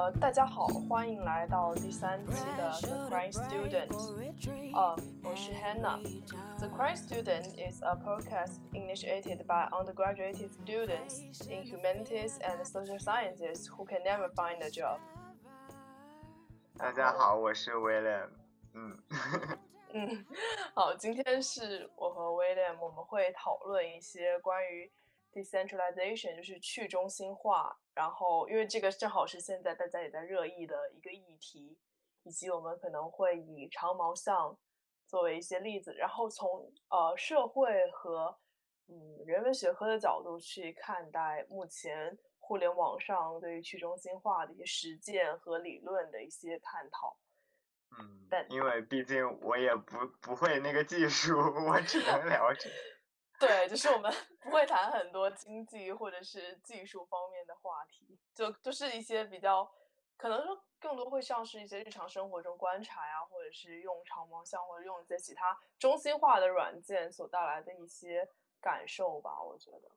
呃，大家好，欢迎来到第三期的 The Crying Student。呃，我是 Hannah。The Crying Student is a podcast initiated by undergraduate students in humanities and social sciences who can never find a job。大家好，我是 William。嗯。嗯，好，今天是我和 William，我们会讨论一些关于 decentralization，就是去中心化。然后，因为这个正好是现在大家也在热议的一个议题，以及我们可能会以长毛象作为一些例子，然后从呃社会和嗯人文学科的角度去看待目前互联网上对于去中心化的一些实践和理论的一些探讨。嗯，但因为毕竟我也不不会那个技术，我只能了解。对，就是我们 不会谈很多经济或者是技术方面的话题，就就是一些比较，可能说更多会像是一些日常生活中观察呀，或者是用长毛象或者用一些其他中心化的软件所带来的一些感受吧，我觉得。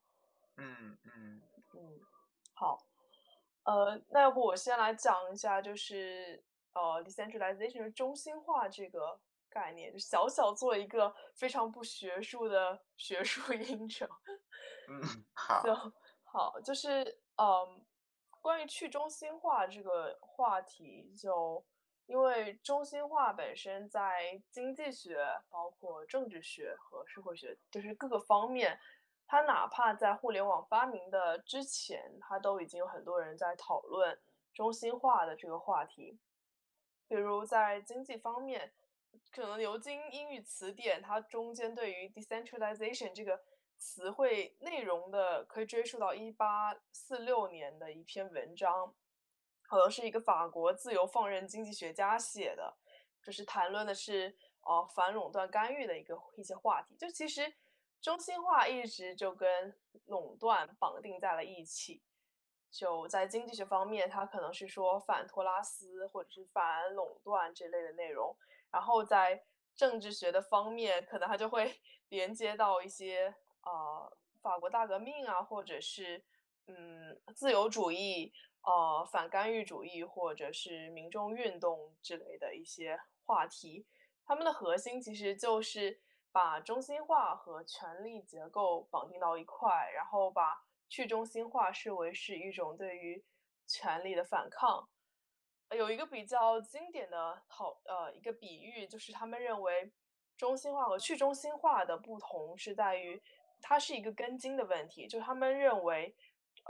嗯嗯嗯，好，呃，那要不我先来讲一下，就是。呃，decentralization 中心化这个概念，就小小做一个非常不学术的学术 应酬。嗯，好。就好，就是嗯，关于去中心化这个话题，就因为中心化本身在经济学、包括政治学和社会学，就是各个方面，它哪怕在互联网发明的之前，它都已经有很多人在讨论中心化的这个话题。比如在经济方面，可能牛津英语词典它中间对于 decentralization 这个词汇内容的可以追溯到一八四六年的一篇文章，可能是一个法国自由放任经济学家写的，就是谈论的是呃反垄断干预的一个一些话题。就其实中心化一直就跟垄断绑定在了一起。就在经济学方面，它可能是说反托拉斯或者是反垄断这类的内容；然后在政治学的方面，可能它就会 连接到一些呃法国大革命啊，或者是嗯自由主义、呃反干预主义或者是民众运动之类的一些话题。它们的核心其实就是把中心化和权力结构绑定到一块，然后把。去中心化视为是一种对于权力的反抗，有一个比较经典的好呃一个比喻，就是他们认为中心化和去中心化的不同是在于它是一个根茎的问题，就他们认为，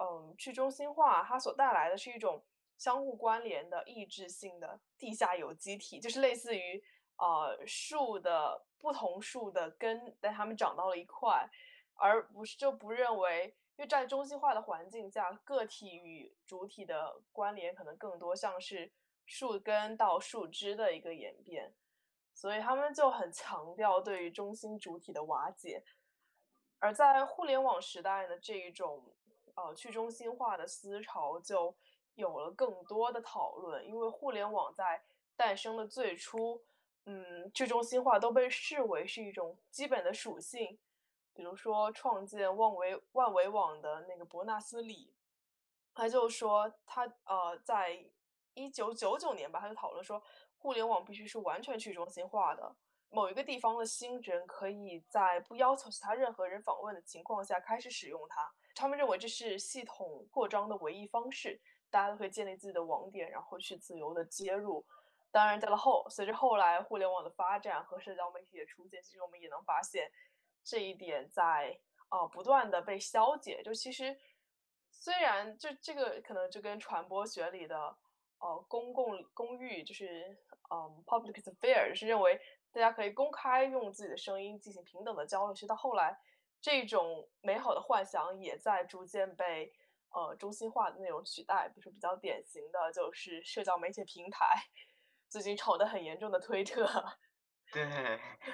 嗯，去中心化它所带来的是一种相互关联的抑制性的地下有机体，就是类似于呃树的不同树的根，但它们长到了一块，而不是就不认为。因为在中心化的环境下，个体与主体的关联可能更多像是树根到树枝的一个演变，所以他们就很强调对于中心主体的瓦解。而在互联网时代呢，这一种呃去中心化的思潮就有了更多的讨论，因为互联网在诞生的最初，嗯，去中心化都被视为是一种基本的属性。比如说，创建万维万维网的那个伯纳斯·李，他就说，他呃，在一九九九年吧，他就讨论说，互联网必须是完全去中心化的，某一个地方的新人可以在不要求其他任何人访问的情况下开始使用它。他们认为这是系统扩张的唯一方式，大家都可以建立自己的网点，然后去自由的接入。当然，在了后，随着后来互联网的发展和社交媒体的出现，其实我们也能发现。这一点在啊不断的被消解，就其实虽然就这个可能就跟传播学里的呃公共公寓就是嗯 public sphere 是认为大家可以公开用自己的声音进行平等的交流，其实到后来这种美好的幻想也在逐渐被呃中心化的内容取代，比如说比较典型的就是社交媒体平台，最近炒得很严重的推特。对，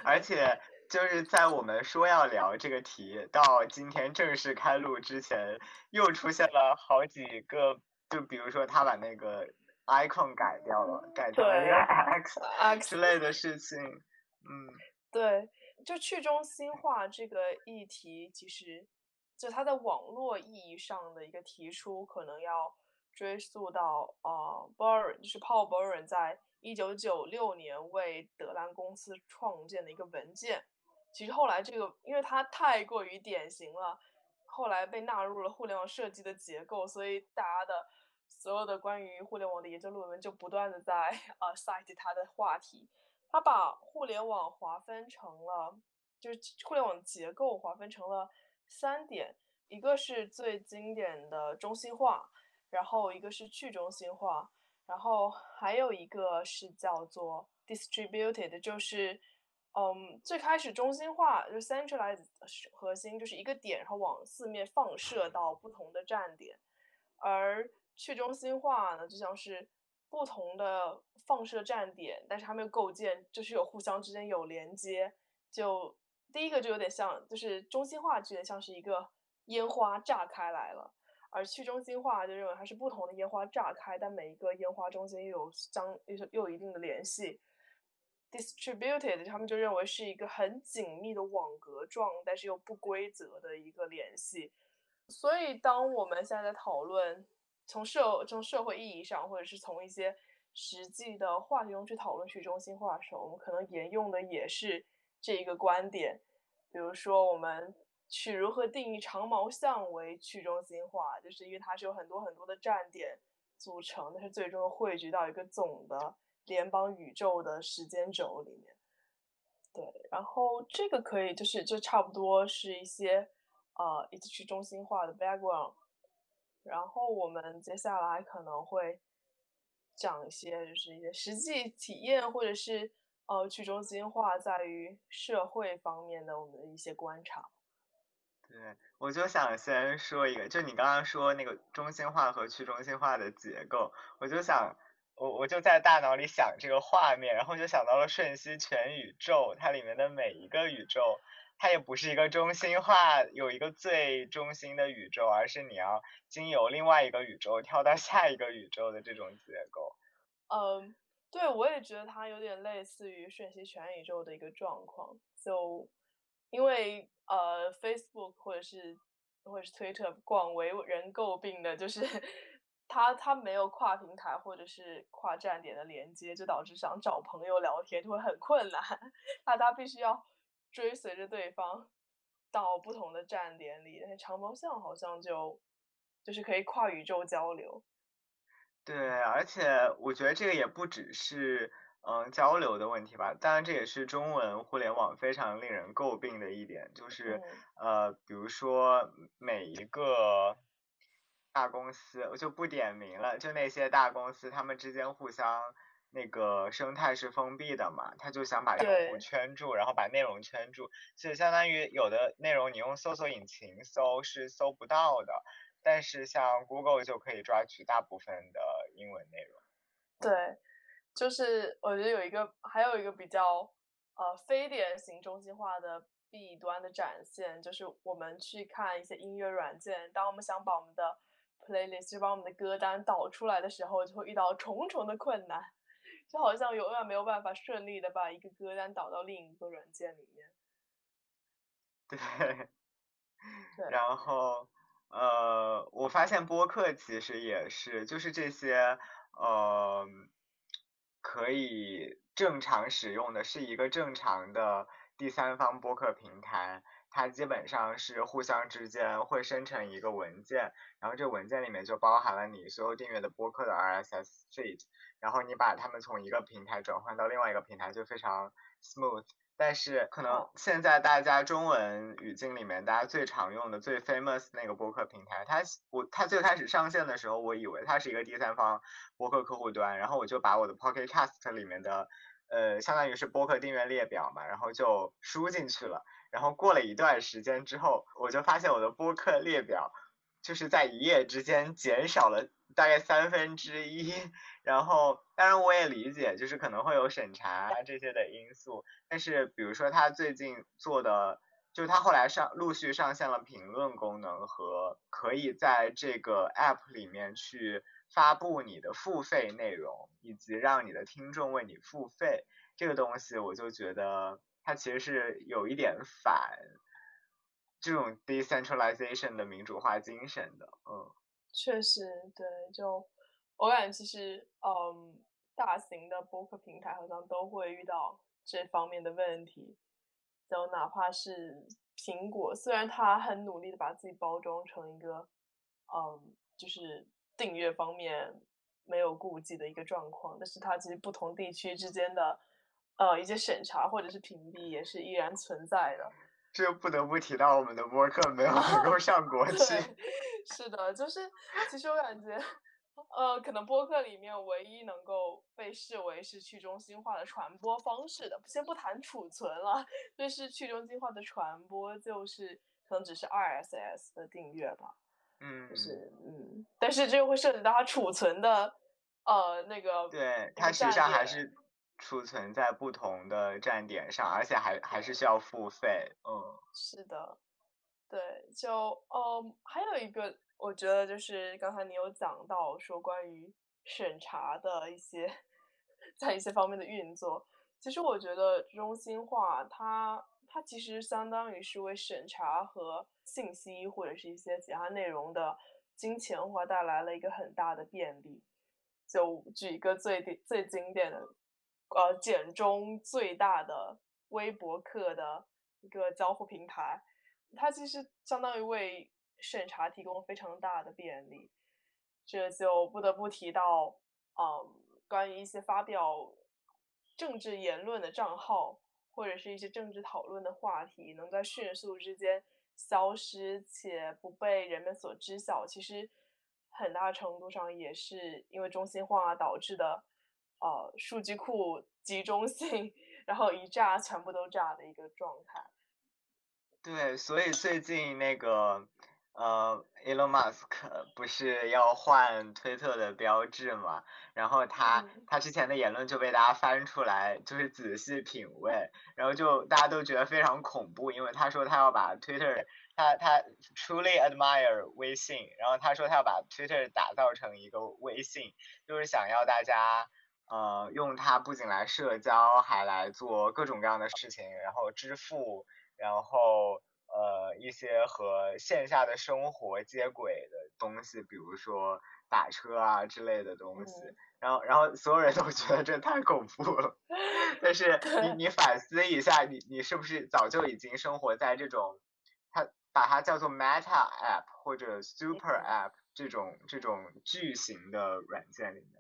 而且。就是在我们说要聊这个题到今天正式开录之前，又出现了好几个，就比如说他把那个 icon 改掉了，改成了一个 x x 之类的事情。嗯，对，就去中心化这个议题，其实就它在网络意义上的一个提出，可能要追溯到啊 b u r n 就是 Paul b u r n 在一九九六年为德兰公司创建的一个文件。其实后来这个，因为它太过于典型了，后来被纳入了互联网设计的结构，所以大家的所有的关于互联网的研究论文就不断的在呃 cite 它的话题。它把互联网划分成了，就是互联网结构划分成了三点，一个是最经典的中心化，然后一个是去中心化，然后还有一个是叫做 distributed，就是。嗯，最开始中心化就 centralized 核心就是一个点，然后往四面放射到不同的站点，而去中心化呢，就像是不同的放射站点，但是它们又构建就是有互相之间有连接。就第一个就有点像，就是中心化就有点像是一个烟花炸开来了，而去中心化就认为它是不同的烟花炸开，但每一个烟花中间又有相又又有一定的联系。distributed，他们就认为是一个很紧密的网格状，但是又不规则的一个联系。所以，当我们现在在讨论从社从社会意义上，或者是从一些实际的话题中去讨论去中心化的时候，我们可能沿用的也是这一个观点。比如说，我们去如何定义长毛象为去中心化，就是因为它是有很多很多的站点组成，但是最终汇聚到一个总的。联邦宇宙的时间轴里面，对，然后这个可以就是就差不多是一些呃一起去中心化的 background，然后我们接下来可能会讲一些就是一些实际体验或者是呃去中心化在于社会方面的我们的一些观察。对，我就想先说一个，就你刚刚说那个中心化和去中心化的结构，我就想。我我就在大脑里想这个画面，然后就想到了瞬息全宇宙，它里面的每一个宇宙，它也不是一个中心化，有一个最中心的宇宙，而是你要经由另外一个宇宙跳到下一个宇宙的这种结构。嗯，对，我也觉得它有点类似于瞬息全宇宙的一个状况。就因为呃，Facebook 或者是或者是 Twitter 广为人诟病的就是。它它没有跨平台或者是跨站点的连接，就导致想找朋友聊天就会很困难。大家必须要追随着对方到不同的站点里。但是长毛象好像就就是可以跨宇宙交流。对，而且我觉得这个也不只是嗯交流的问题吧。当然，这也是中文互联网非常令人诟病的一点，就是呃，比如说每一个。大公司我就不点名了，就那些大公司，他们之间互相那个生态是封闭的嘛，他就想把用户圈住，然后把内容圈住，所以相当于有的内容你用搜索引擎搜是搜不到的，但是像 Google 就可以抓取大部分的英文内容。对，就是我觉得有一个还有一个比较呃非典型中心化的弊端的展现，就是我们去看一些音乐软件，当我们想把我们的 playlist 就把我们的歌单导出来的时候，就会遇到重重的困难，就好像永远没有办法顺利的把一个歌单导到另一个软件里面。对，然后呃，我发现播客其实也是，就是这些呃可以正常使用的是一个正常的第三方播客平台。它基本上是互相之间会生成一个文件，然后这文件里面就包含了你所有订阅的播客的 RSS feed，然后你把它们从一个平台转换到另外一个平台就非常 smooth。但是可能现在大家中文语境里面大家最常用的最 famous 那个播客平台，它我它最开始上线的时候，我以为它是一个第三方播客客户端，然后我就把我的 Pocket Cast 里面的呃相当于是播客订阅列表嘛，然后就输进去了。然后过了一段时间之后，我就发现我的播客列表就是在一夜之间减少了大概三分之一。然后，当然我也理解，就是可能会有审查这些的因素。但是，比如说他最近做的，就是他后来上陆续上线了评论功能和可以在这个 app 里面去发布你的付费内容，以及让你的听众为你付费这个东西，我就觉得。它其实是有一点反，这种 decentralization 的民主化精神的，嗯，确实，对，就我感觉其实，嗯，大型的播客平台好像都会遇到这方面的问题，就哪怕是苹果，虽然它很努力的把自己包装成一个，嗯，就是订阅方面没有顾忌的一个状况，但是它其实不同地区之间的。呃，一些审查或者是屏蔽也是依然存在的。这不得不提到我们的播客没有能够 上国际。是的，就是其实我感觉，呃，可能播客里面唯一能够被视为是去中心化的传播方式的，先不谈储存了，就是去中心化的传播，就是可能只是 RSS 的订阅吧。嗯。就是嗯，但是这又会涉及到它储存的，呃，那个。对，它实际上还是。储存在不同的站点上，而且还还是需要付费。嗯，是的，对，就嗯，还有一个，我觉得就是刚才你有讲到说关于审查的一些，在一些方面的运作。其实我觉得中心化，它它其实相当于是为审查和信息或者是一些其他内容的金钱化带来了一个很大的便利。就举一个最最经典的。呃，简中最大的微博客的一个交互平台，它其实相当于为审查提供非常大的便利。这就不得不提到，嗯，关于一些发表政治言论的账号，或者是一些政治讨论的话题，能在迅速之间消失且不被人们所知晓，其实很大程度上也是因为中心化导致的。呃，数据库集中性，然后一炸全部都炸的一个状态。对，所以最近那个呃，Elon Musk 不是要换推特的标志嘛？然后他他之前的言论就被大家翻出来，就是仔细品味，然后就大家都觉得非常恐怖，因为他说他要把 Twitter，他他 truly admire 微信，然后他说他要把 Twitter 打造成一个微信，就是想要大家。呃，用它不仅来社交，还来做各种各样的事情，然后支付，然后呃一些和线下的生活接轨的东西，比如说打车啊之类的东西。然后，然后所有人都觉得这太恐怖了。但是 你你反思一下，你你是不是早就已经生活在这种，它把它叫做 Meta App 或者 Super App 这种这种巨型的软件里面？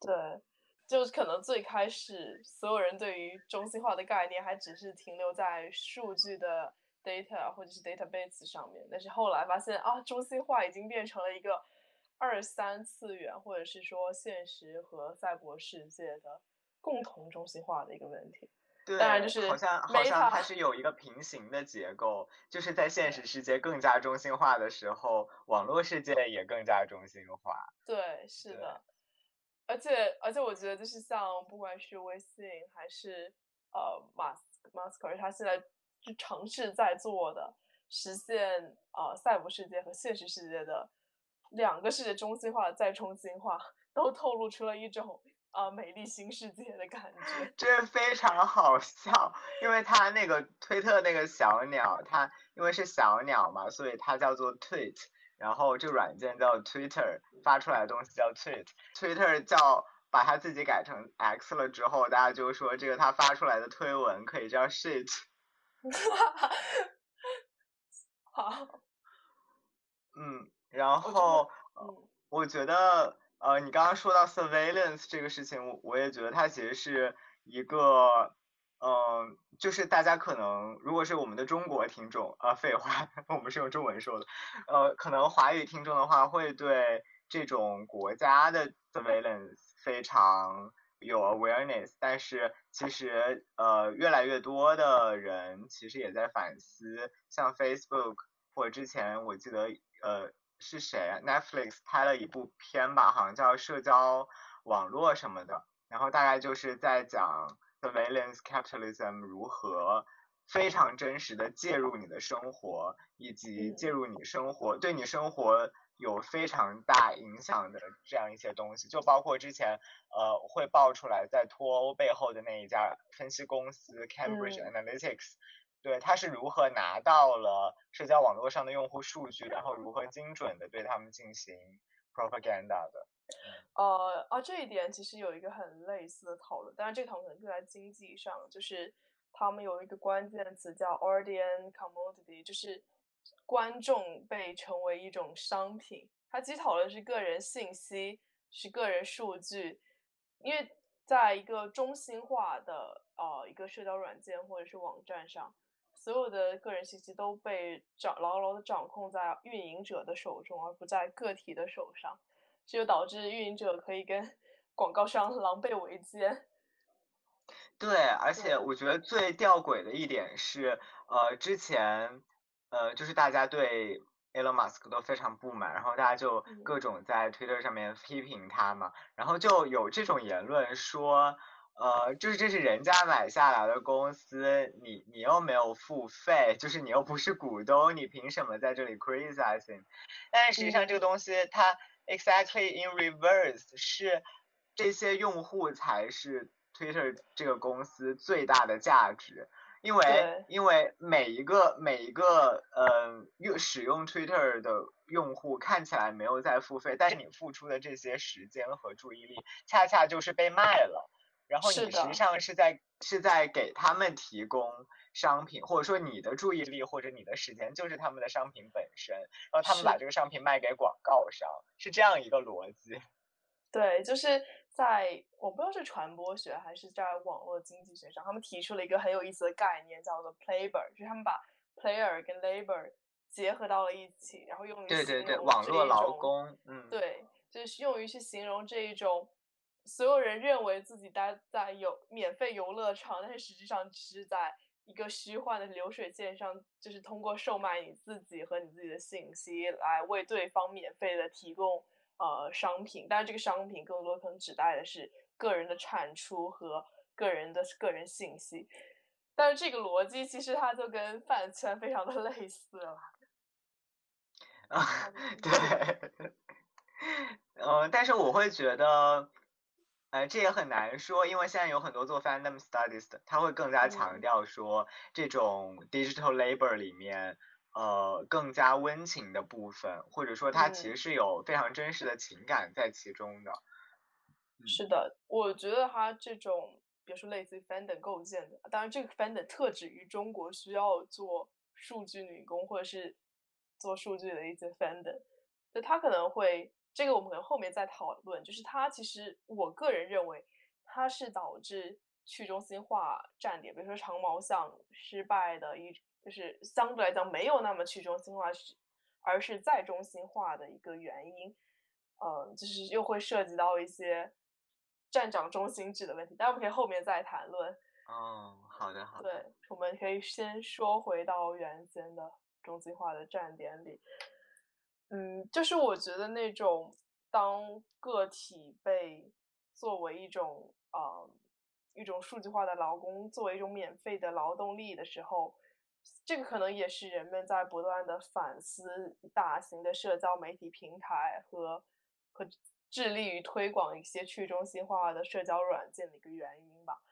对，就是可能最开始所有人对于中心化的概念还只是停留在数据的 data 或者是 database 上面，但是后来发现啊，中心化已经变成了一个二三次元或者是说现实和赛博世界的共同中心化的一个问题。对，当然就是好像好像它是有一个平行的结构，就是在现实世界更加中心化的时候，网络世界也更加中心化。对，是的。而且而且，我觉得就是像不管是微信还是呃马马斯克，他现在是尝试在做的，实现呃赛博世界和现实世界的两个世界中心化再中心化，都透露出了一种啊美丽新世界的感觉。这非常好笑，因为他那个推特那个小鸟，它因为是小鸟嘛，所以它叫做 tweet。然后这个软件叫 Twitter，发出来的东西叫 tweet，Twitter 叫把它自己改成 X 了之后，大家就说这个它发出来的推文可以叫 shit。好。嗯，然后我觉得呃，你刚刚说到 surveillance 这个事情，我我也觉得它其实是一个。嗯，就是大家可能，如果是我们的中国听众，啊，废话，我们是用中文说的，呃，可能华语听众的话，会对这种国家的 surveillance 非常有 awareness，但是其实，呃，越来越多的人其实也在反思，像 Facebook 或者之前我记得，呃，是谁，Netflix 拍了一部片吧，好像叫社交网络什么的，然后大概就是在讲。Surveillance capitalism 如何非常真实的介入你的生活，以及介入你生活对你生活有非常大影响的这样一些东西，就包括之前呃会爆出来在脱欧背后的那一家分析公司 Cambridge Analytics，对，他是如何拿到了社交网络上的用户数据，然后如何精准的对他们进行 propaganda 的。呃啊，这一点其实有一个很类似的讨论，但是这个讨论可能更在经济上，就是他们有一个关键词叫 audience commodity，就是观众被称为一种商品。它其实讨论是个人信息，是个人数据，因为在一个中心化的呃一个社交软件或者是网站上，所有的个人信息都被掌牢牢的掌控在运营者的手中，而不在个体的手上，这就导致运营者可以跟 广告商狼狈为奸。对，而且我觉得最吊诡的一点是，呃，之前呃就是大家对。Elon Musk 都非常不满，然后大家就各种在 Twitter 上面批评他嘛，然后就有这种言论说，呃，就是这是人家买下来的公司，你你又没有付费，就是你又不是股东，你凭什么在这里 criticizing？但实际上这个东西它 exactly in reverse 是这些用户才是 Twitter 这个公司最大的价值。因为因为每一个每一个呃用使用 Twitter 的用户看起来没有在付费，但是你付出的这些时间和注意力，恰恰就是被卖了。然后你实际上是在是在给他们提供商品，或者说你的注意力或者你的时间就是他们的商品本身，然后他们把这个商品卖给广告商，是这样一个逻辑。对，就是。在我不知道是传播学还是在网络经济学上，他们提出了一个很有意思的概念，叫做 “player”，就是他们把 “player” 跟 “labor” 结合到了一起，然后用于对对对网络劳工，嗯，对，就是用于去形容这一种所有人认为自己待在有免费游乐场，但是实际上只是在一个虚幻的流水线上，就是通过售卖你自己和你自己的信息来为对方免费的提供。呃，商品，但是这个商品更多可能指代的是个人的产出和个人的个人信息，但是这个逻辑其实它就跟饭圈非常的 类似了。啊，对，嗯，但是我会觉得，呃，这也很难说，因为现在有很多做 fandom studies 的，他会更加强调说这种 digital labor 里面。呃，更加温情的部分，或者说它其实是有非常真实的情感在其中的。是的，我觉得它这种，比如说类似于 fandom 构建的，当然这个 fandom 特指于中国需要做数据女工或者是做数据的一些 fandom，就它可能会，这个我们可能后面再讨论。就是它其实，我个人认为，它是导致去中心化站点，比如说长毛象失败的一。就是相对来讲没有那么去中心化，是而是再中心化的一个原因，嗯，就是又会涉及到一些站长中心制的问题，但我们可以后面再谈论。哦，好的，好的。对，我们可以先说回到原先的中心化的站点里，嗯，就是我觉得那种当个体被作为一种呃一种数据化的劳工，作为一种免费的劳动力的时候。这个可能也是人们在不断的反思大型的社交媒体平台和和致力于推广一些去中心化的社交软件的一个原因吧。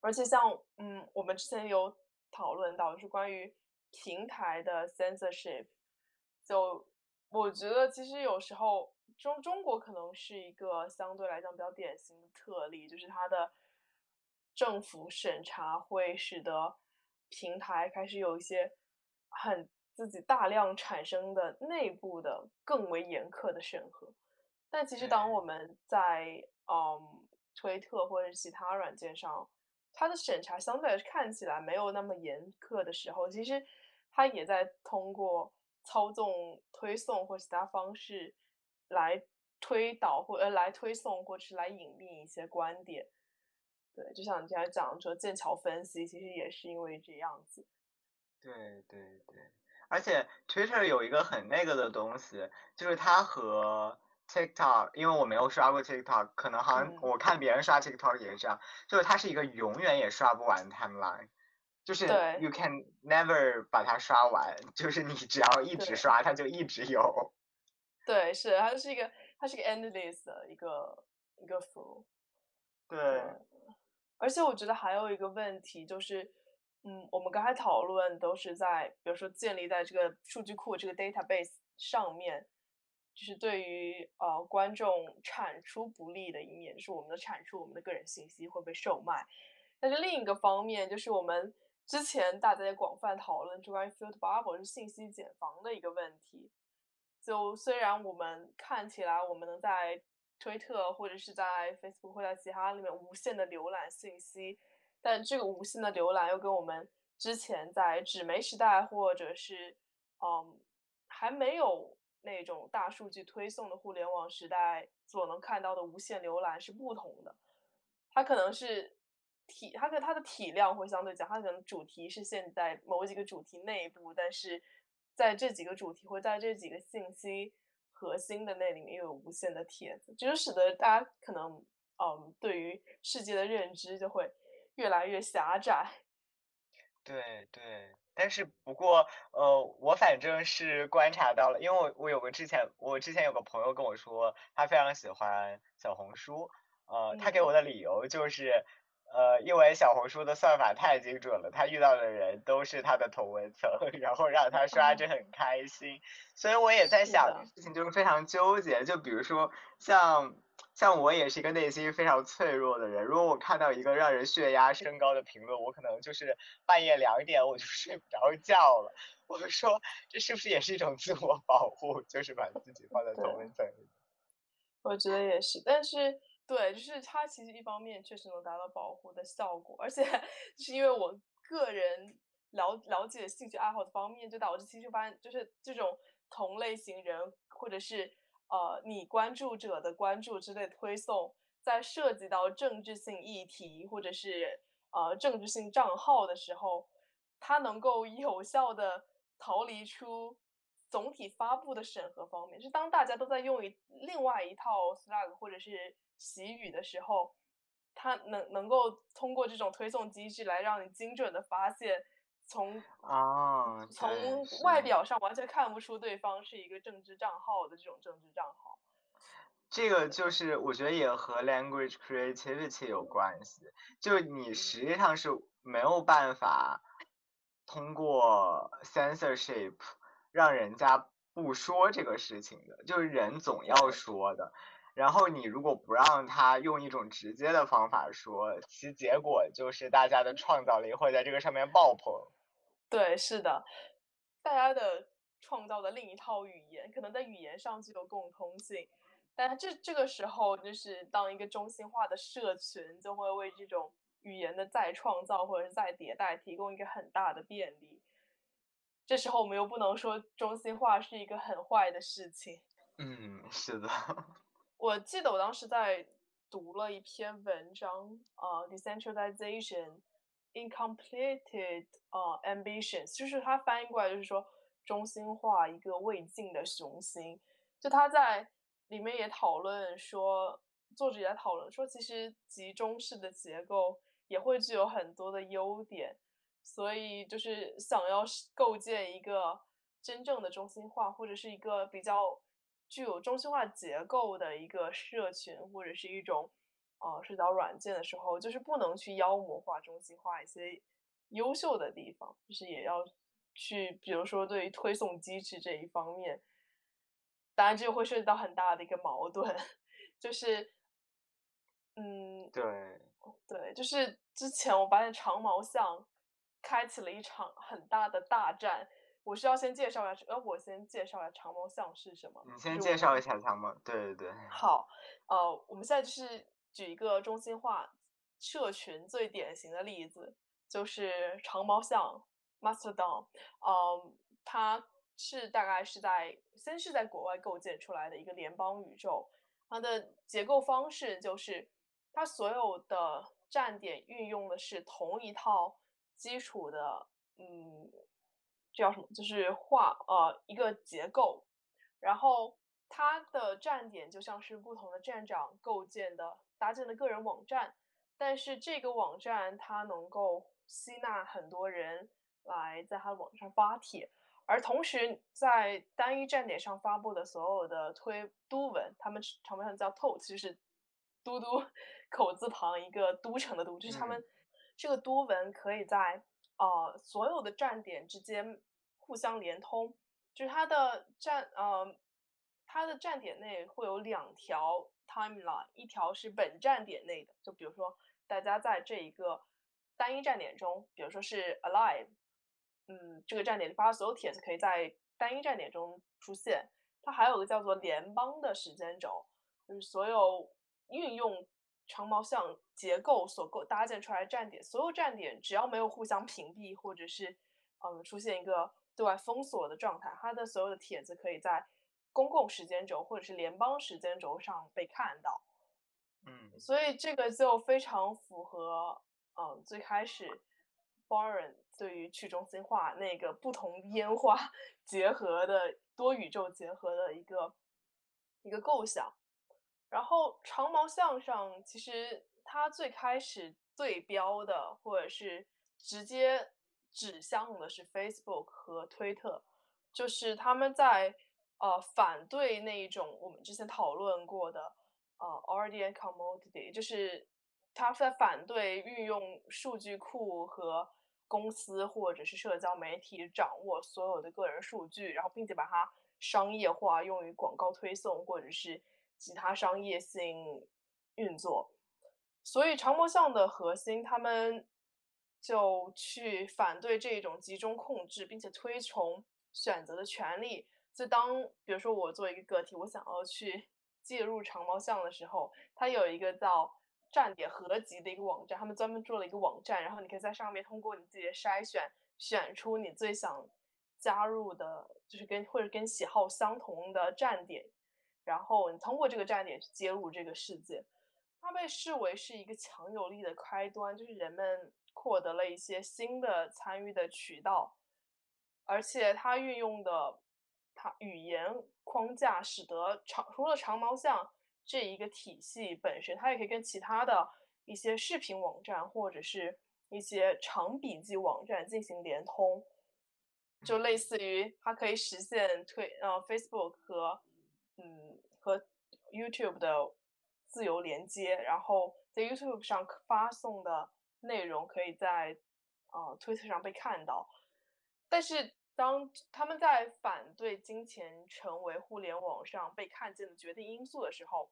而且像嗯，我们之前有讨论到，就是关于平台的 censorship，就我觉得其实有时候中中国可能是一个相对来讲比较典型的特例，就是它的政府审查会使得。平台开始有一些很自己大量产生的内部的更为严苛的审核，但其实当我们在嗯推特或者其他软件上，它的审查相对来看起来没有那么严苛的时候，其实它也在通过操纵推送或其他方式来推导或呃来推送或者是来隐蔽一些观点。对，就像你刚才讲说剑桥分析，其实也是因为这样子。对对对，而且 Twitter 有一个很那个的东西，就是它和 TikTok，因为我没有刷过 TikTok，可能好像我看别人刷 TikTok 也是这样，就是它是一个永远也刷不完 timeline，就是 you can never 把它刷完，就是你只要一直刷，它就一直有。对，是它是一个它是一个 endless 的一个一个服务。对。而且我觉得还有一个问题，就是嗯，我们刚才讨论都是在，比如说建立在这个数据库这个 database 上面，就是对于呃观众产出不利的一面，就是我们的产出，我们的个人信息会被售卖。但是另一个方面，就是我们之前大家也广泛讨论，就关于 filter bubble 是信息茧房的一个问题。就虽然我们看起来我们能在推特或者是在 Facebook 或者在其他里面无限的浏览信息。但这个无限的浏览又跟我们之前在纸媒时代，或者是嗯还没有那种大数据推送的互联网时代所能看到的无限浏览是不同的。它可能是体，它的它的体量会相对讲，它可能主题是现在某几个主题内部，但是在这几个主题或在这几个信息核心的那里面又有无限的帖子，就是使得大家可能嗯对于世界的认知就会。越来越狭窄，对对，但是不过，呃，我反正是观察到了，因为我我有个之前，我之前有个朋友跟我说，他非常喜欢小红书，呃，他给我的理由就是，呃，因为小红书的算法太精准了，他遇到的人都是他的同文层，然后让他刷着很开心，所以我也在想，事情就是非常纠结，就比如说像。像我也是一个内心非常脆弱的人，如果我看到一个让人血压升高的评论，我可能就是半夜两点我就睡不着觉了。我说这是不是也是一种自我保护，就是把自己放在同温层里？我觉得也是，但是对，就是它其实一方面确实能达到保护的效果，而且 是因为我个人了了解兴趣爱好的方面，就导致其实发现就是这种同类型人或者是。呃，你关注者的关注之类推送，在涉及到政治性议题或者是呃政治性账号的时候，它能够有效的逃离出总体发布的审核方面。是当大家都在用一另外一套 Slack 或者是习语的时候，它能能够通过这种推送机制来让你精准的发现。从啊，从外表上完全看不出对方是一个政治账号的这种政治账号，这个就是我觉得也和 language creativity 有关系。就你实际上是没有办法通过 censorship 让人家不说这个事情的，就是人总要说的。然后你如果不让他用一种直接的方法说，其结果就是大家的创造力会在这个上面爆棚。对，是的，大家的创造的另一套语言，可能在语言上具有共通性，但这这个时候，就是当一个中心化的社群，就会为这种语言的再创造或者是再迭代提供一个很大的便利。这时候我们又不能说中心化是一个很坏的事情。嗯，是的。我记得我当时在读了一篇文章，呃，decentralization。Incompleted 呃 ambitions，就是它翻译过来就是说中心化一个未尽的雄心。就他在里面也讨论说，作者也在讨论说，其实集中式的结构也会具有很多的优点。所以就是想要构建一个真正的中心化，或者是一个比较具有中心化结构的一个社群，或者是一种。呃，社交软件的时候，就是不能去妖魔化、中心化一些优秀的地方，就是也要去，比如说对于推送机制这一方面，当然这个会涉及到很大的一个矛盾，就是，嗯，对，对，就是之前我发现长毛象开启了一场很大的大战，我是要先介绍一下，呃，我先介绍一下长毛象是什么？你先介绍一下长毛，对对对。好，呃，我们现在就是。举一个中心化社群最典型的例子，就是长毛象 Mastodon。嗯，它是大概是在先是在国外构建出来的一个联邦宇宙。它的结构方式就是，它所有的站点运用的是同一套基础的，嗯，这叫什么？就是画呃一个结构，然后它的站点就像是不同的站长构建的。搭建的个人网站，但是这个网站它能够吸纳很多人来在它的网上发帖，而同时在单一站点上发布的所有的推都文，他们常常叫 “to”，其实是嘟嘟 口字旁一个都城的都，就是他们这个都文可以在呃所有的站点之间互相连通，就是它的站呃它的站点内会有两条 timeline，一条是本站点内的，就比如说大家在这一个单一站点中，比如说是 alive，嗯，这个站点发的所有帖子可以在单一站点中出现。它还有个叫做联邦的时间轴，就是所有运用长毛象结构所构搭建出来的站点，所有站点只要没有互相屏蔽或者是嗯出现一个对外封锁的状态，它的所有的帖子可以在。公共时间轴或者是联邦时间轴上被看到，嗯，所以这个就非常符合，嗯，最开始 Boren 对于去中心化那个不同烟花 结合的多宇宙结合的一个一个构想。然后长毛象上，其实它最开始对标的或者是直接指向的是 Facebook 和推特，就是他们在。呃，反对那一种我们之前讨论过的，呃，RDN commodity，就是他在反对运用数据库和公司或者是社交媒体掌握所有的个人数据，然后并且把它商业化，用于广告推送或者是其他商业性运作。所以长毛项的核心，他们就去反对这种集中控制，并且推崇选择的权利。就当比如说我作为一个个体，我想要去 介入长毛象的时候，它有一个叫站点合集的一个网站，他们专门做了一个网站，然后你可以在上面通过你自己的筛选，选出你最想加入的，就是跟或者跟喜好相同的站点，然后你通过这个站点去接入这个世界。它被视为是一个强有力的开端，就是人们获得了一些新的参与的渠道，而且它运用的。它语言框架使得长除了长毛象这一个体系本身，它也可以跟其他的一些视频网站或者是一些长笔记网站进行连通，就类似于它可以实现推呃 Facebook 和嗯和 YouTube 的自由连接，然后在 YouTube 上发送的内容可以在呃推特上被看到，但是。当他们在反对金钱成为互联网上被看见的决定因素的时候，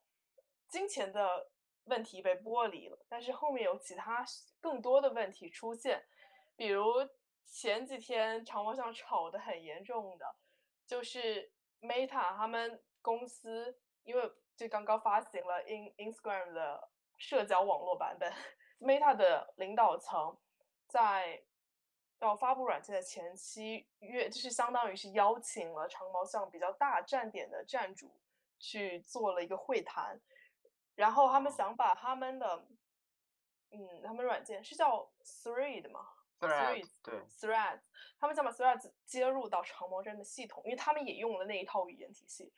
金钱的问题被剥离了。但是后面有其他更多的问题出现，比如前几天长毛象吵得很严重的，就是 Meta 他们公司，因为就刚刚发行了 In Instagram 的社交网络版本，Meta 的领导层在。要发布软件的前期约，就是相当于是邀请了长毛象比较大站点的站主去做了一个会谈，然后他们想把他们的，嗯，他们软件是叫 Thread 吗？Thread 对，Thread，他们想把 Thread 接入到长毛站的系统，因为他们也用了那一套语言体系，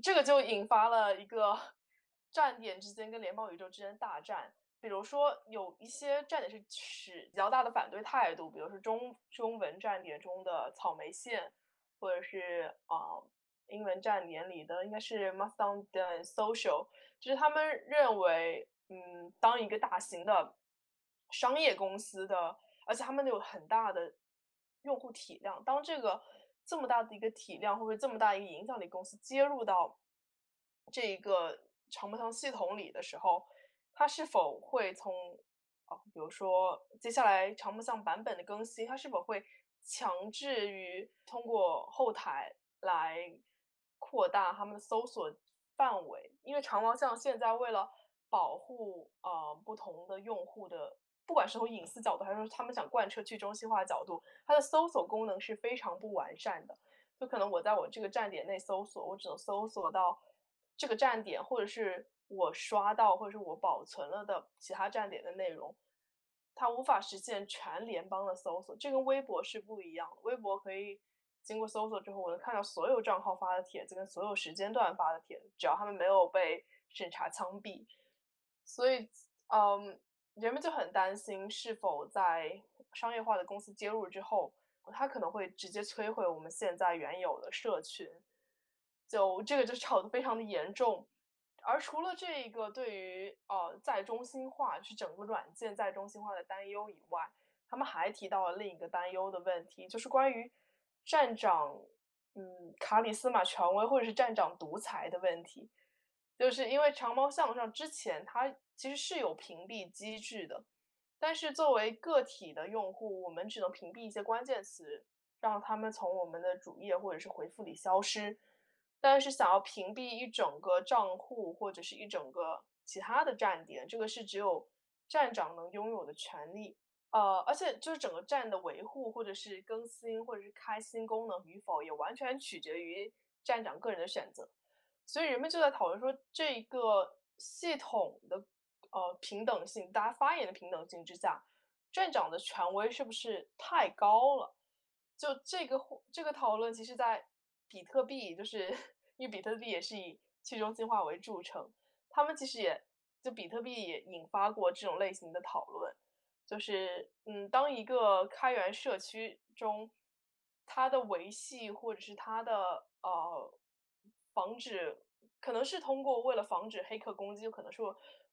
这个就引发了一个 站点之间跟联邦宇宙之间大战。比如说，有一些站点是持比较大的反对态度，比如说中中文站点中的草莓线，或者是啊英文站点里的应该是 Mustang 的 Social，就是他们认为，嗯，当一个大型的商业公司的，而且他们有很大的用户体量，当这个这么大的一个体量或者这么大一个影响力公司接入到这一个长波箱系统里的时候。它是否会从啊，比如说接下来长模象版本的更新，它是否会强制于通过后台来扩大他们的搜索范围？因为长毛象现在为了保护呃不同的用户的，不管是从隐私角度，还是说他们想贯彻去中心化角度，它的搜索功能是非常不完善的。就可能我在我这个站点内搜索，我只能搜索到这个站点，或者是。我刷到或者是我保存了的其他站点的内容，它无法实现全联邦的搜索，这跟微博是不一样的。微博可以经过搜索之后，我能看到所有账号发的帖子跟所有时间段发的帖子，只要他们没有被审查枪毙。所以，嗯，人们就很担心，是否在商业化的公司接入之后，它可能会直接摧毁我们现在原有的社群。就这个就吵得非常的严重。而除了这一个对于呃再中心化，就是整个软件再中心化的担忧以外，他们还提到了另一个担忧的问题，就是关于站长，嗯，卡里斯马权威或者是站长独裁的问题。就是因为长毛象上之前它其实是有屏蔽机制的，但是作为个体的用户，我们只能屏蔽一些关键词，让他们从我们的主页或者是回复里消失。但是想要屏蔽一整个账户或者是一整个其他的站点，这个是只有站长能拥有的权利。呃，而且就是整个站的维护或者是更新或者是开新功能与否，也完全取决于站长个人的选择。所以人们就在讨论说，这个系统的呃平等性，大家发言的平等性之下，站长的权威是不是太高了？就这个这个讨论，其实，在比特币就是 因为比特币也是以去中心化为著称，他们其实也就比特币也引发过这种类型的讨论，就是嗯，当一个开源社区中，它的维系或者是它的呃防止，可能是通过为了防止黑客攻击，可能是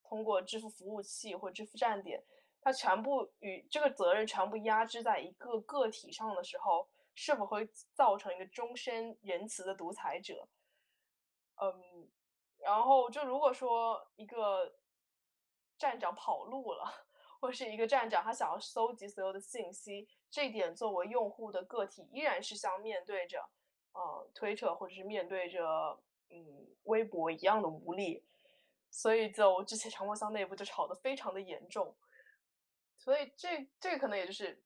通过支付服务器或支付站点，它全部与这个责任全部压制在一个个体上的时候。是否会造成一个终身仁慈的独裁者？嗯，然后就如果说一个站长跑路了，或是一个站长他想要搜集所有的信息，这点作为用户的个体依然是像面对着呃推特或者是面对着嗯微博一样的无力，所以就之前长毛象内部就吵得非常的严重，所以这这可能也就是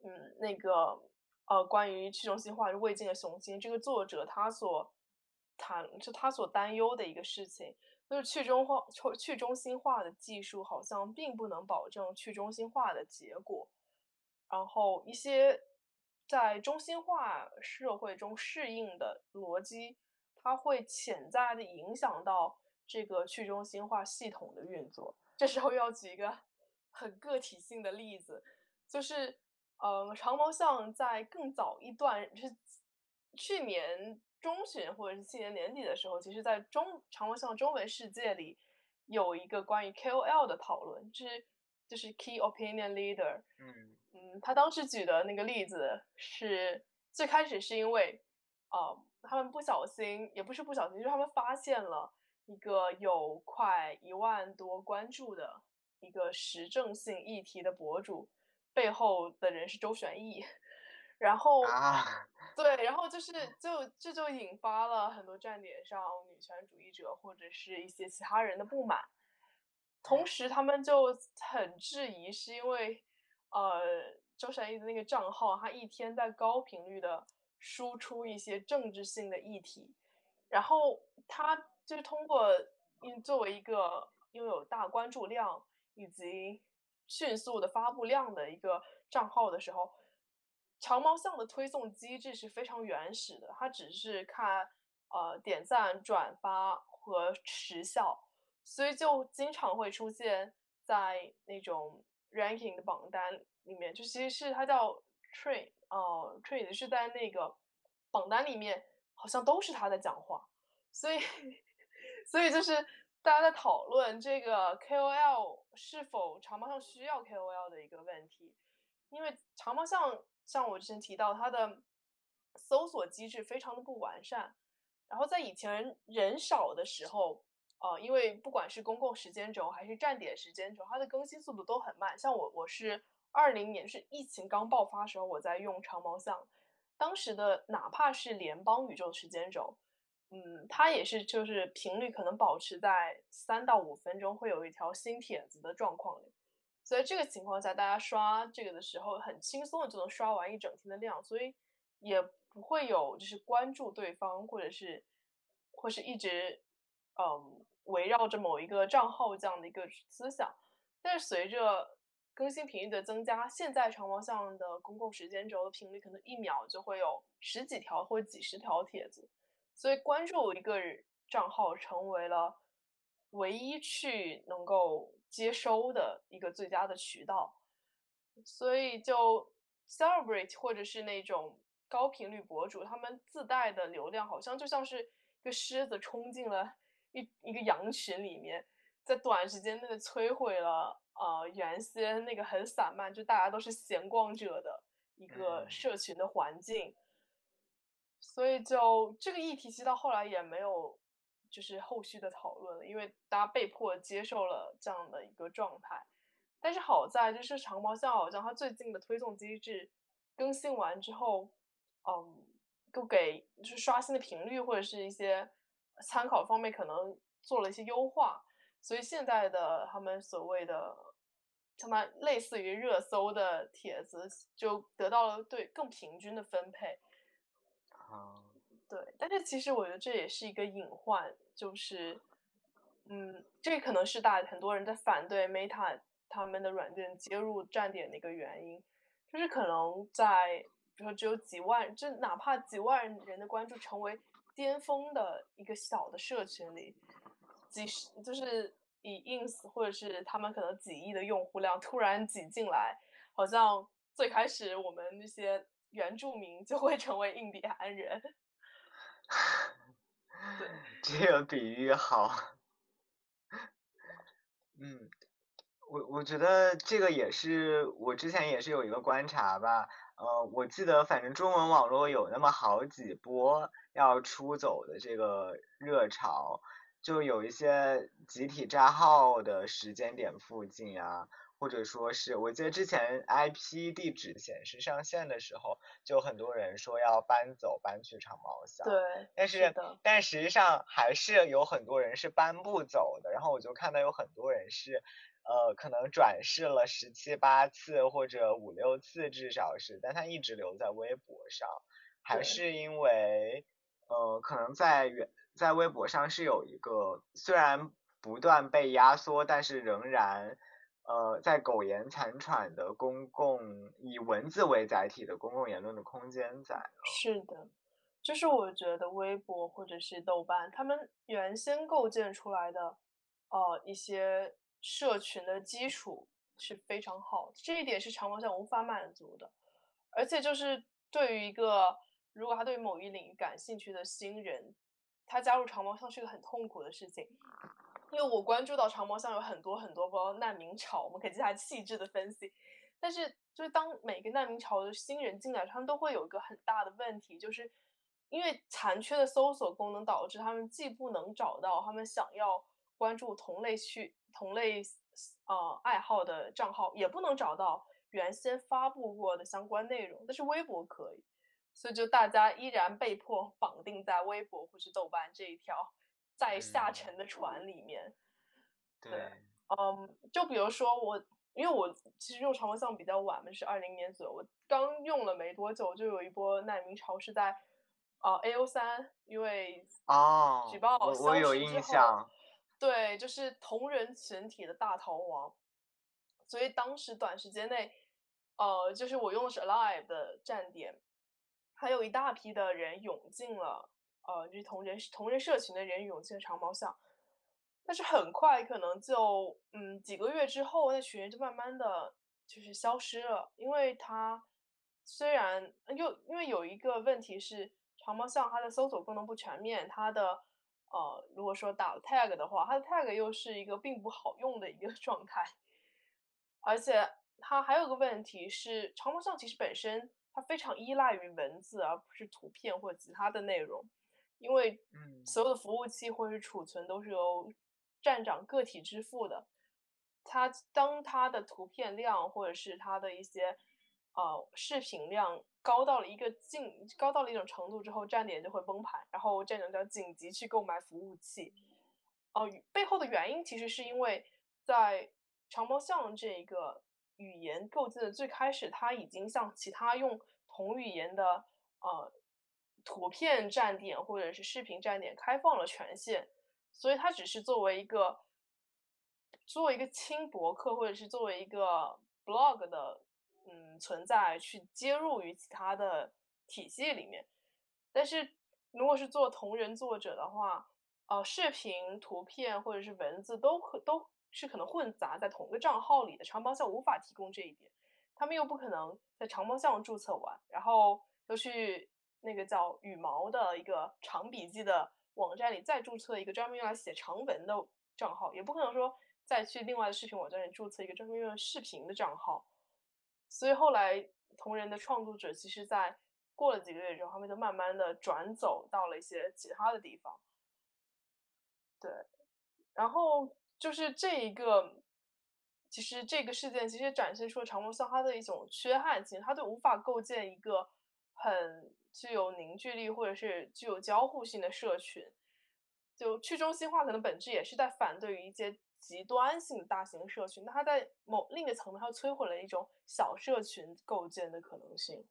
嗯那个。呃，关于去中心化未尽的雄心，这个作者他所谈就他所担忧的一个事情，就是去中化去去中心化的技术好像并不能保证去中心化的结果，然后一些在中心化社会中适应的逻辑，它会潜在的影响到这个去中心化系统的运作。这时候要举一个 很个体性的例子，就是。嗯，长毛象在更早一段是去年中旬或者是去年年底的时候，其实，在中长毛象中文世界里有一个关于 KOL 的讨论，就是就是 Key Opinion Leader。嗯嗯，他当时举的那个例子是最开始是因为，呃，他们不小心，也不是不小心，就是他们发现了一个有快一万多关注的一个时政性议题的博主。背后的人是周旋义，然后对，然后就是就这就引发了很多站点上女权主义者或者是一些其他人的不满，同时他们就很质疑，是因为呃周旋义的那个账号，他一天在高频率的输出一些政治性的议题，然后他就是通过因作为一个拥有大关注量以及。迅速的发布量的一个账号的时候，长毛象的推送机制是非常原始的，它只是看呃点赞、转发和时效，所以就经常会出现在那种 ranking 的榜单里面，就其实是它叫 train，呃 train 是在那个榜单里面，好像都是他在讲话，所以所以就是。大家在讨论这个 KOL 是否长毛象需要 KOL 的一个问题，因为长毛象像我之前提到，它的搜索机制非常的不完善。然后在以前人少的时候，呃，因为不管是公共时间轴还是站点时间轴，它的更新速度都很慢。像我，我是二零年是疫情刚爆发时候我在用长毛象，当时的哪怕是联邦宇宙时间轴。嗯，它也是，就是频率可能保持在三到五分钟会有一条新帖子的状况里，所以这个情况下，大家刷这个的时候很轻松的就能刷完一整天的量，所以也不会有就是关注对方或者是或是一直嗯围绕着某一个账号这样的一个思想。但是随着更新频率的增加，现在长毛象的公共时间轴的频率可能一秒就会有十几条或几十条帖子。所以关注一个账号成为了唯一去能够接收的一个最佳的渠道，所以就 celebrate 或者是那种高频率博主，他们自带的流量好像就像是一个狮子冲进了 一一个羊群里面，在短时间内摧毁了呃原先那个很散漫，就大家都是闲逛者的一个社群的环境。所以就这个议题，其实到后来也没有就是后续的讨论了，因为大家被迫接受了这样的一个状态。但是好在就是长毛象好像它最近的推送机制更新完之后，嗯，就给就是刷新的频率或者是一些参考方面可能做了一些优化，所以现在的他们所谓的他们类似于热搜的帖子就得到了对更平均的分配。对，但是其实我觉得这也是一个隐患，就是，嗯，这可能是大很多人在反对 Meta 他们的软件接入站点的一个原因，就是可能在比如说只有几万，就哪怕几万人的关注成为巅峰的一个小的社群里，几十就是以 ins 或者是他们可能几亿的用户量突然挤进来，好像最开始我们那些。原住民就会成为印第安人。这个比喻好。嗯，我我觉得这个也是我之前也是有一个观察吧。呃，我记得反正中文网络有那么好几波要出走的这个热潮，就有一些集体账号的时间点附近啊。或者说是我记得之前 IP 地址显示上线的时候，就很多人说要搬走，搬去长毛乡。对，但是但实际上还是有很多人是搬不走的。然后我就看到有很多人是，呃，可能转世了十七八次或者五六次，至少是，但他一直留在微博上，还是因为，呃，可能在原在微博上是有一个虽然不断被压缩，但是仍然。呃，在苟延残喘的公共以文字为载体的公共言论的空间在。是的，就是我觉得微博或者是豆瓣，他们原先构建出来的，呃，一些社群的基础是非常好，这一点是长毛象无法满足的。而且就是对于一个如果他对某一领域感兴趣的新人，他加入长毛象是个很痛苦的事情。因为我关注到长毛象有很多很多包难民潮，我们可以接下来细致的分析。但是，就是当每个难民潮的新人进来，他们都会有一个很大的问题，就是因为残缺的搜索功能导致他们既不能找到他们想要关注同类去同类呃爱好的账号，也不能找到原先发布过的相关内容。但是微博可以，所以就大家依然被迫绑定在微博或是豆瓣这一条。在下。沉的船里面，对，嗯，就比如说我，因为我其实用长毛象比较晚嘛，是二零年左右，我刚用了没多久，就有一波难民潮是在啊 A O 三，因为哦，举报消失之后，对，就是同人群体的大逃亡，所以当时短时间内，呃，就是我用的是 Alive 的站点，还有一大批的人涌进了。呃，就是同人同人社群的人涌进长毛象，但是很快可能就嗯几个月之后，那群人就慢慢的就是消失了，因为它虽然又因为有一个问题是长毛象它的搜索功能不全面，它的呃如果说打 tag 的话，它的 tag 又是一个并不好用的一个 状态，而且它还有个问题是长毛象其实本身它非常依赖于文字而不是图片或其他的内容。因为所有的服务器或者是储存都是由站长个体支付的，它当它的图片量或者是它的一些呃视频量高到了一个境高到了一种程度之后，站点就会崩盘，然后站长就要紧急去购买服务器。哦，背后的原因其实是因为在长毛象这个语言构建的最开始，它已经向其他用同语言的呃。图片站点或者是视频站点开放了权限，所以它只是作为一个作为一个轻博客或者是作为一个 blog 的嗯存在去接入于其他的体系里面。但是如果是做同人作者的话，呃，视频、图片或者是文字都可都是可能混杂在同个账号里的。长毛象无法提供这一点，他们又不可能在长毛象注册完，然后又去。那个叫羽毛的一个长笔记的网站里再注册一个专门用来写长文的账号，也不可能说再去另外的视频网站里注册一个专门用来视频的账号。所以后来同人的创作者其实，在过了几个月之后，他们就慢慢的转走到了一些其他的地方。对，然后就是这一个，其实这个事件其实展现出了长毛象它的一种缺憾性，它就无法构建一个很具有凝聚力或者是具有交互性的社群。就去中心化可能本质也是在反对于一些极端性的大型社群，那它在某另一个层面，它摧毁了一种小社群构建的可能性。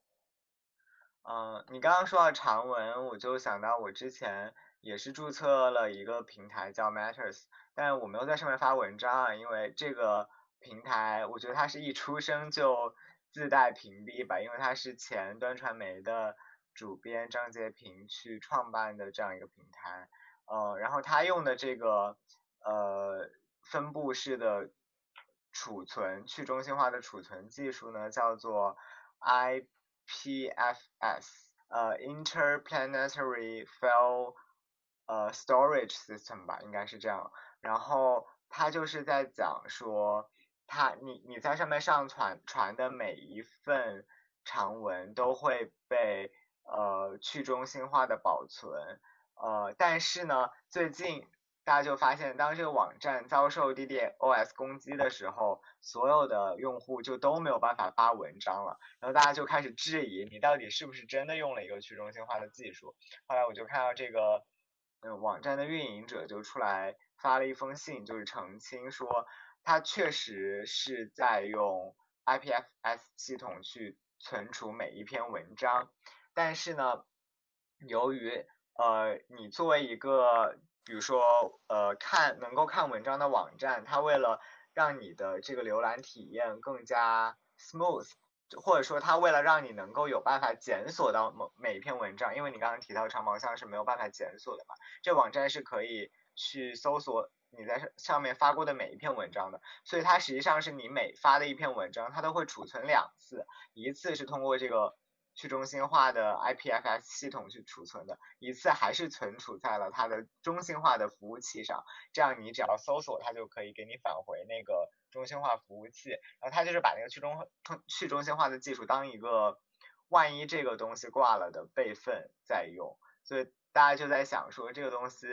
嗯，你刚刚说到长文，我就想到我之前也是注册了一个平台叫 Matters，但我没有在上面发文章啊，因为这个平台我觉得它是一出生就自带屏蔽吧，因为它是前端传媒的主编张杰平去创办的这样一个平台，呃，然后他用的这个呃分布式的储存去中心化的储存技术呢，叫做 I。PFS，呃，Interplanetary File，呃，Storage System 吧，应该是这样。然后它就是在讲说，它你你在上面上传传的每一份长文都会被呃去中心化的保存，呃，但是呢，最近。大家就发现，当这个网站遭受 DDoS 攻击的时候，所有的用户就都没有办法发文章了。然后大家就开始质疑，你到底是不是真的用了一个去中心化的技术？后来我就看到这个，嗯，网站的运营者就出来发了一封信，就是澄清说，他确实是在用 IPFS 系统去存储每一篇文章，但是呢，由于呃，你作为一个比如说，呃，看能够看文章的网站，它为了让你的这个浏览体验更加 smooth，或者说它为了让你能够有办法检索到某每一篇文章，因为你刚刚提到长毛象是没有办法检索的嘛，这网站是可以去搜索你在上面发过的每一篇文章的，所以它实际上是你每发的一篇文章，它都会储存两次，一次是通过这个。去中心化的 IPFS 系统去储存的一次还是存储在了它的中心化的服务器上，这样你只要搜索它就可以给你返回那个中心化服务器，然后它就是把那个去中去中心化的技术当一个万一这个东西挂了的备份在用，所以大家就在想说这个东西，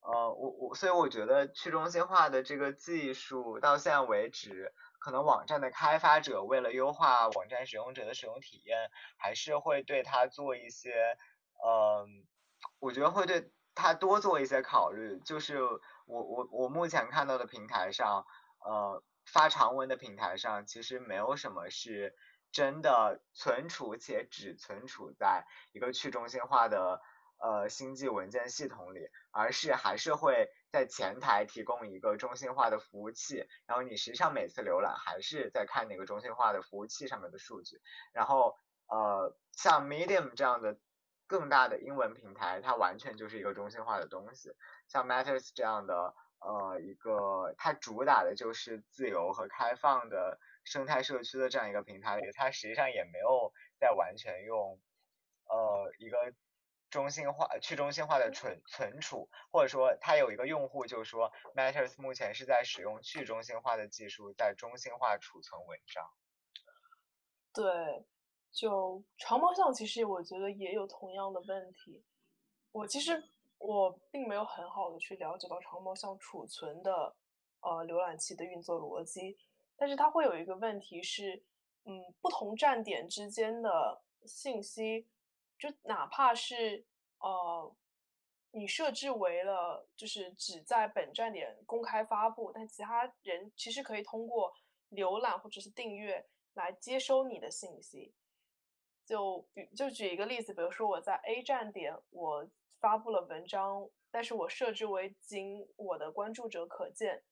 呃，我我所以我觉得去中心化的这个技术到现在为止。可能网站的开发者为了优化网站使用者的使用体验，还是会对它做一些，嗯，我觉得会对它多做一些考虑。就是我我我目前看到的平台上，呃，发长文的平台上，其实没有什么是真的存储且只存储在一个去中心化的。呃，星际文件系统里，而是还是会在前台提供一个中心化的服务器，然后你实际上每次浏览还是在看那个中心化的服务器上面的数据。然后呃，像 Medium 这样的更大的英文平台，它完全就是一个中心化的东西。像 Matters 这样的呃一个，它主打的就是自由和开放的生态社区的这样一个平台，它实际上也没有在完全用呃一个。中心化、去中心化的存存储，或者说它有一个用户就说，Matters 目前是在使用去中心化的技术在中心化储存文章。对，就长毛象其实我觉得也有同样的问题。我其实我并没有很好的去了解到长毛象储存的呃浏览器的运作逻辑，但是它会有一个问题是，嗯，不同站点之间的信息。就哪怕是呃，你设置为了就是只在本站点公开发布，但其他人其实可以通过浏览或者是订阅来接收你的信息。就比就举一个例子，比如说我在 A 站点我发布了文章，但是我设置为仅我的关注者可见。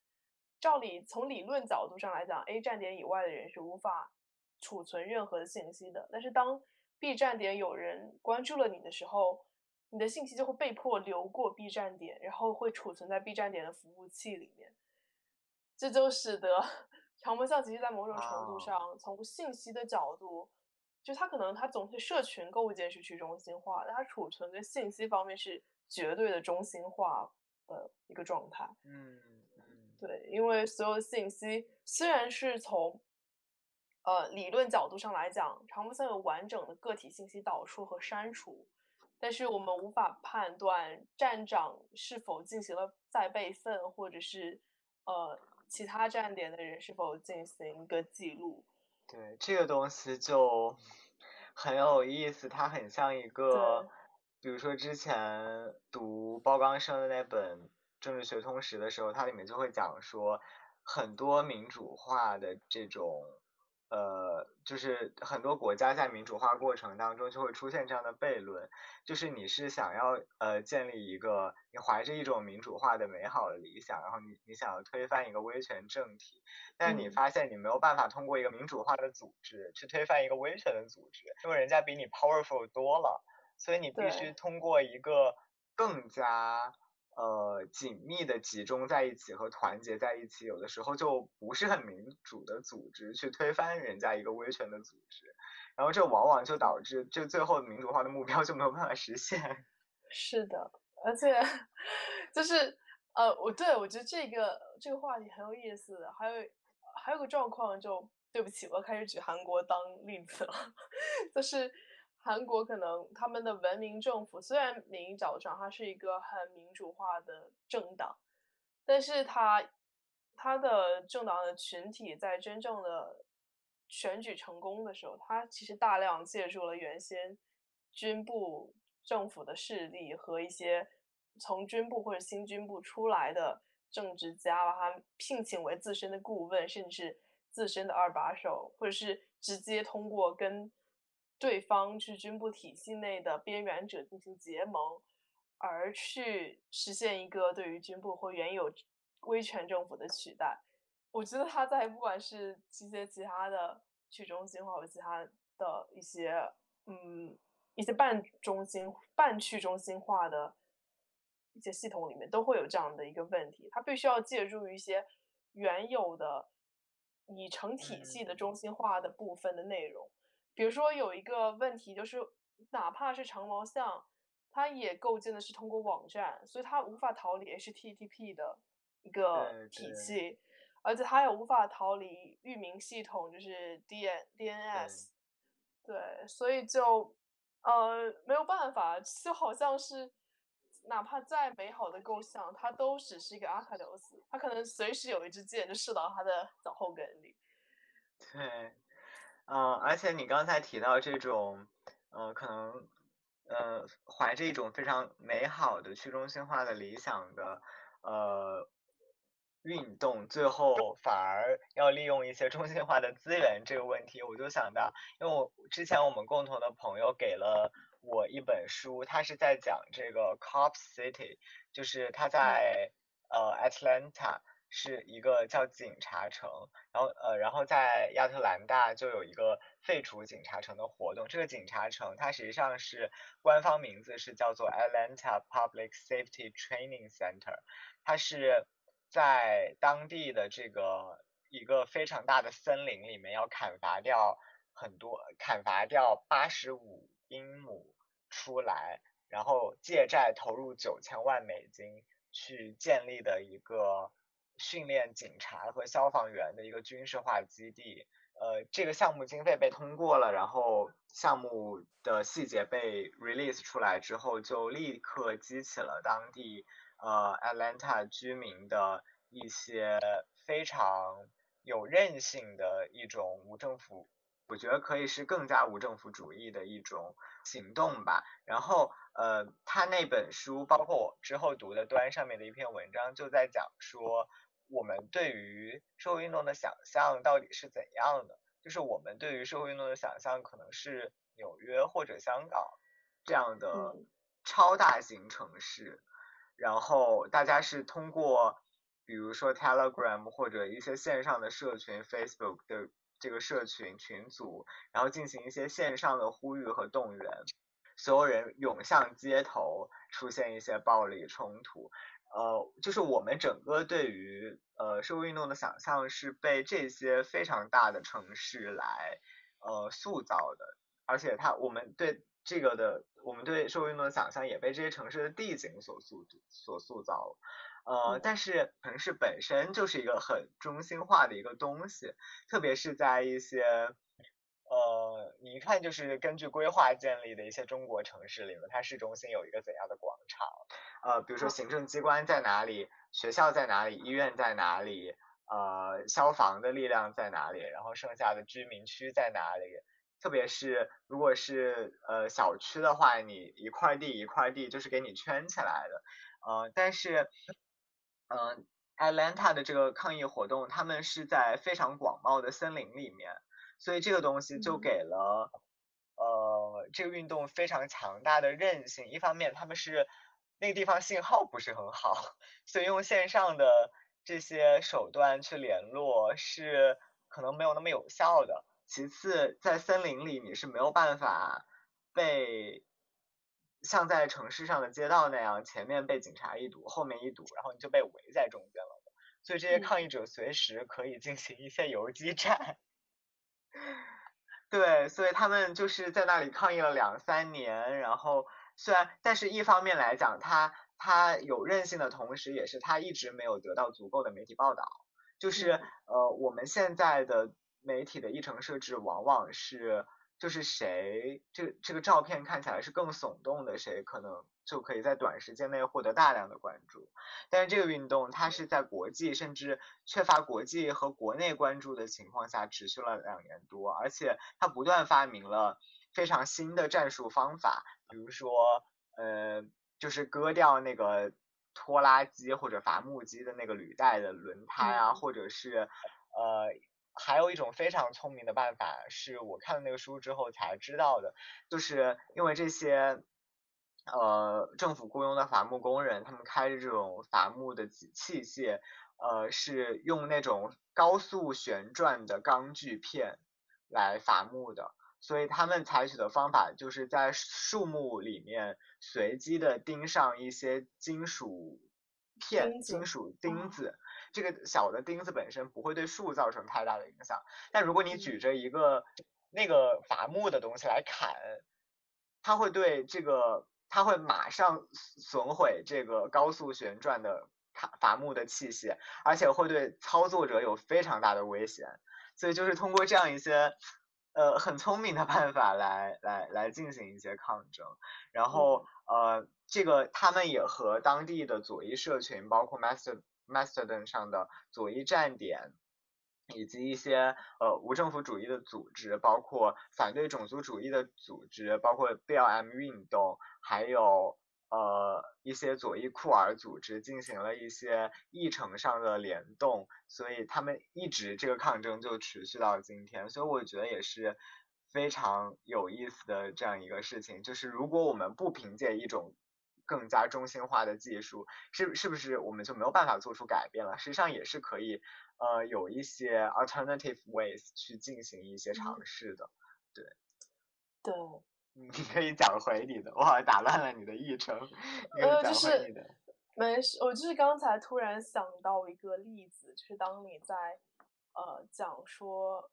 照理从理论角度上来讲，A 站点以外的人是无法储存任何的信息的。但是当 B 站点有人关注了你的时候，你的信息就会被迫流过 B 站点，然后会储存在 B 站点的服务器里面。这就使得长门校其实，在某种程度上，从信息的角度，就它可能它总体社群构建是去中心化，但它储存跟信息方面是绝对的中心化的一个状态。嗯嗯，对，因为所有的信息虽然是从呃理论角度上来讲，长波箱有完整的个体信息导出和删除，但是我们无法判断站长是否进行了再备份，或者是呃其他站点的人是否进行一个记录。对，这个东西就很有意思，它很像一个，比如说之前读包钢生的那本。政治学通识的时候，它里面就会讲说，很多民主化的这种，呃，就是很多国家在民主化过程当中就会出现这样的悖论，就是你是想要呃建立一个，你怀着一种民主化的美好的理想，然后你你想要推翻一个威权政体，但是你发现你没有办法通过一个民主化的组织去推翻一个威权的组织，因为人家比你 powerful 多了，所以你必须通过一个更加。呃，紧密的集中在一起和团结在一起，有的时候就不是很民主的组织去推翻人家一个威权的组织，然后这往往就导致就最后民主化的目标就没有办法实现。是的，而且就是呃，我对我觉得这个这个话题很有意思。还有还有个状况，就对不起，我开始举韩国当例子了，就是。韩国可能他们的文明政府虽然名义上它是一个很民主化的政党，但是它它的政党的群体在真正的选举成功的时候，它其实大量借助了原先军部政府的势力和一些从军部或者新军部出来的政治家，把他聘请为自身的顾问，甚至自身的二把手，或者是直接通过跟。对方去军部体系内的边缘者进行结盟，而去实现一个对于军部或原有威权政府的取代。我觉得他在不管是一些其他的去中心化或其他的一些嗯一些半中心半去中心化的一些系统里面，都会有这样的一个问题。他必须要借助于一些原有的已成体系的中心化的部分的内容。比如说有一个问题，就是哪怕是长毛象，它也构建的是通过网站，所以它无法逃离 HTTP 的一个体系，而且它也无法逃离域名系统，就是 D DNS。对，所以就呃没有办法，就好像是哪怕再美好的构想，它都只是一个阿卡琉斯，它可能随时有一支箭就射到它的脚后跟里。对。嗯，而且你刚才提到这种，呃，可能，呃，怀着一种非常美好的去中心化的理想的，呃，运动，最后反而要利用一些中心化的资源这个问题，我就想到，因为我之前我们共同的朋友给了我一本书，他是在讲这个 Cop City，就是他在呃 Atlanta。是一个叫警察城，然后呃，然后在亚特兰大就有一个废除警察城的活动。这个警察城它实际上是官方名字是叫做 Atlanta Public Safety Training Center，它是在当地的这个一个非常大的森林里面要砍伐掉很多，砍伐掉八十五英亩出来，然后借债投入九千万美金去建立的一个。训练警察和消防员的一个军事化基地，呃，这个项目经费被通过了，然后项目的细节被 release 出来之后，就立刻激起了当地呃 Atlanta 居民的一些非常有韧性的一种无政府，我觉得可以是更加无政府主义的一种行动吧。然后呃，他那本书，包括我之后读的端上面的一篇文章，就在讲说。我们对于社会运动的想象到底是怎样的？就是我们对于社会运动的想象，可能是纽约或者香港这样的超大型城市，然后大家是通过，比如说 Telegram 或者一些线上的社群，Facebook 的这个社群群组，然后进行一些线上的呼吁和动员，所有人涌向街头，出现一些暴力冲突。呃，就是我们整个对于呃社会运动的想象是被这些非常大的城市来呃塑造的，而且它我们对这个的我们对社会运动的想象也被这些城市的地景所塑所塑造了。呃，但是城市本身就是一个很中心化的一个东西，特别是在一些呃，你一看就是根据规划建立的一些中国城市里面，它市中心有一个怎样的广场？呃，比如说行政机关在哪里，学校在哪里，医院在哪里，呃，消防的力量在哪里，然后剩下的居民区在哪里？特别是如果是呃小区的话，你一块地一块地就是给你圈起来的，呃，但是。嗯，Atlanta 的这个抗议活动，他们是在非常广袤的森林里面，所以这个东西就给了呃这个运动非常强大的韧性。一方面，他们是那个地方信号不是很好，所以用线上的这些手段去联络是可能没有那么有效的。其次，在森林里你是没有办法被。像在城市上的街道那样，前面被警察一堵，后面一堵，然后你就被围在中间了。所以这些抗议者随时可以进行一些游击战。对，所以他们就是在那里抗议了两三年。然后虽然，但是一方面来讲，他他有韧性的同时，也是他一直没有得到足够的媒体报道。就是呃，我们现在的媒体的议程设置往往是。就是谁，这这个照片看起来是更耸动的，谁可能就可以在短时间内获得大量的关注。但是这个运动它是在国际甚至缺乏国际和国内关注的情况下持续了两年多，而且它不断发明了非常新的战术方法，比如说，呃，就是割掉那个拖拉机或者伐木机的那个履带的轮胎啊，或者是，呃。还有一种非常聪明的办法，是我看了那个书之后才知道的，就是因为这些，呃，政府雇佣的伐木工人，他们开着这种伐木的器械，呃，是用那种高速旋转的钢锯片来伐木的，所以他们采取的方法就是在树木里面随机的钉上一些金属片、金属钉子。这个小的钉子本身不会对树造成太大的影响，但如果你举着一个那个伐木的东西来砍，它会对这个，它会马上损毁这个高速旋转的伐伐木的器械，而且会对操作者有非常大的危险。所以就是通过这样一些呃很聪明的办法来来来进行一些抗争，然后呃这个他们也和当地的左翼社群，包括 Master。Mastodon 上的左翼站点，以及一些呃无政府主义的组织，包括反对种族主义的组织，包括 BLM 运动，还有呃一些左翼酷儿组织，进行了一些议程上的联动，所以他们一直这个抗争就持续到今天，所以我觉得也是非常有意思的这样一个事情，就是如果我们不凭借一种更加中心化的技术，是是不是我们就没有办法做出改变了？实际上也是可以，呃，有一些 alternative ways 去进行一些尝试的。对，对，你可以讲回你的，我好像打乱了你的议程。呃，就是没事，我就是刚才突然想到一个例子，就是当你在呃讲说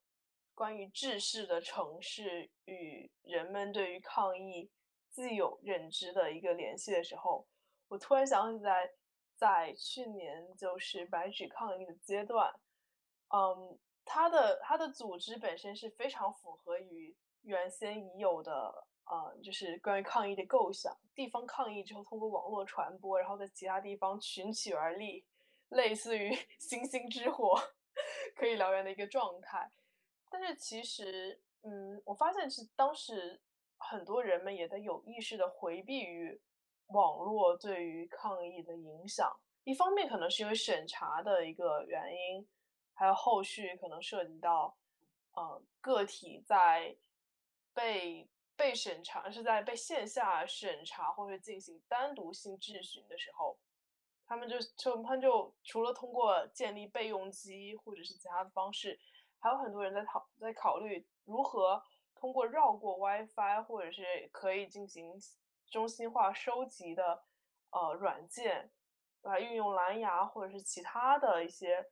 关于制式的城市与人们对于抗议。既有认知的一个联系的时候，我突然想起来，在去年就是白纸抗议的阶段，嗯，它的它的组织本身是非常符合于原先已有的，呃，就是关于抗议的构想。地方抗议之后通过网络传播，然后在其他地方群起而立，类似于 星星之火可以燎原的一个状态。但是其实，嗯，我发现是当时。很多人们也在有意识的回避于网络对于抗议的影响。一方面可能是因为审查的一个原因，还有后续可能涉及到，呃，个体在被被审查是在被线下审查或者进行单独性质询的时候，他们就就他就除了通过建立备用机或者是其他的方式，还有很多人在讨在考虑如何。通过绕过 WiFi 或者是可以进行中心化收集的呃软件，来运用蓝牙或者是其他的一些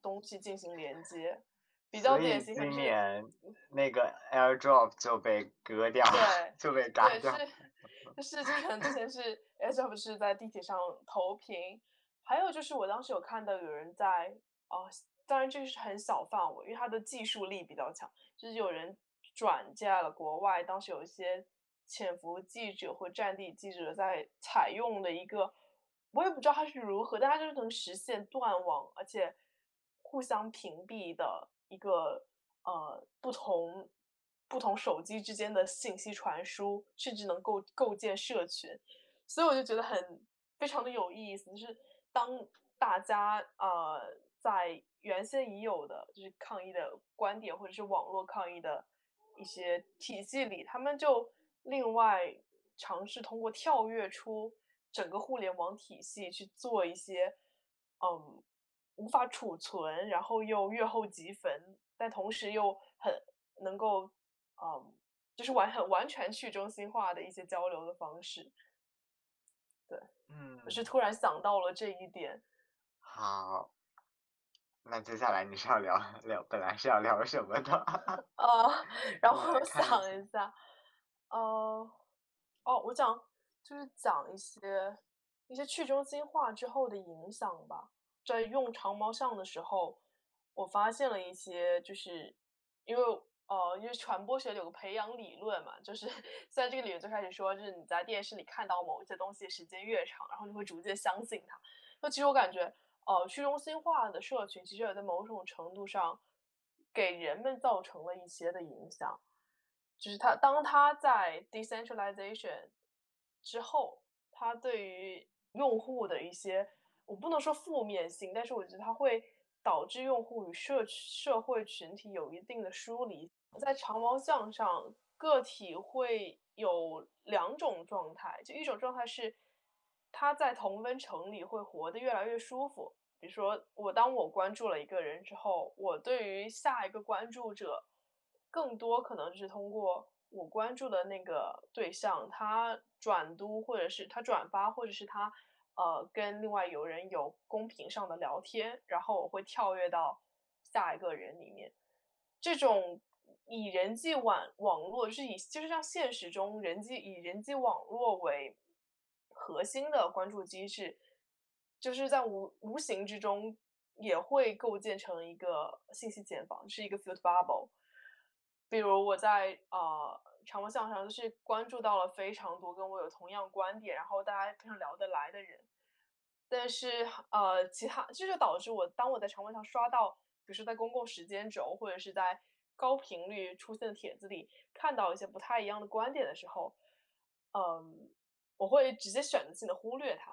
东西进行连接，比较典型。今年那个 AirDrop 就被割掉，对，就被割掉。是，就是可能之前是 AirDrop 是在地铁上投屏，还有就是我当时有看到有人在哦，当然这个是很小范围，因为它的技术力比较强，就是有人转嫁了国外，当时有一些潜伏记者或战地记者在采用的一个。我也不知道它是如何，但它就是能实现断网，而且互相屏蔽的一个呃不同不同手机之间的信息传输，甚至能够构建社群，所以我就觉得很非常的有意思。就是当大家呃在原先已有的就是抗议的观点，或者是网络抗议的一些体系里，他们就另外尝试通过跳跃出。整个互联网体系去做一些，嗯，无法储存，然后又月后即焚，但同时又很能够，嗯，就是完很完全去中心化的一些交流的方式。对，嗯，我是突然想到了这一点。好，那接下来你是要聊聊，本来是要聊什么的？啊，然 后我想一下，呃，哦，我讲。就是讲一些一些去中心化之后的影响吧。在用长毛象的时候，我发现了一些，就是因为呃，因为传播学有个培养理论嘛，就是 在这个理论最开始说，就是你在电视里看到某一些东西时间越长，然后你会逐渐相信它。那其实我感觉，呃，去中心化的社群其实也在某种程度上给人们造成了一些的影响，就是他当他在 decentralization。之后，他对于用户的一些，我不能说负面性，但是我觉得它会导致用户与社社会群体有一定的疏离。在长毛象上，个体会有两种状态，就一种状态是他在同温层里会活得越来越舒服。比如说，我当我关注了一个人之后，我对于下一个关注者，更多可能是通过。我关注的那个对象，他转读或者是他转发，或者是他呃跟另外有人有公屏上的聊天，然后我会跳跃到下一个人里面。这种以人际网网络，是以就是像现实中人际以人际网络为核心的关注机制，就是在无无形之中也会构建成一个信息茧房，是一个 filter bubble。比如我在呃长毛象上，就是关注到了非常多跟我有同样观点，然后大家非常聊得来的人。但是呃，其他这就导致我当我在长毛上刷到，比如说在公共时间轴或者是在高频率出现的帖子里看到一些不太一样的观点的时候，嗯，我会直接选择性的忽略它。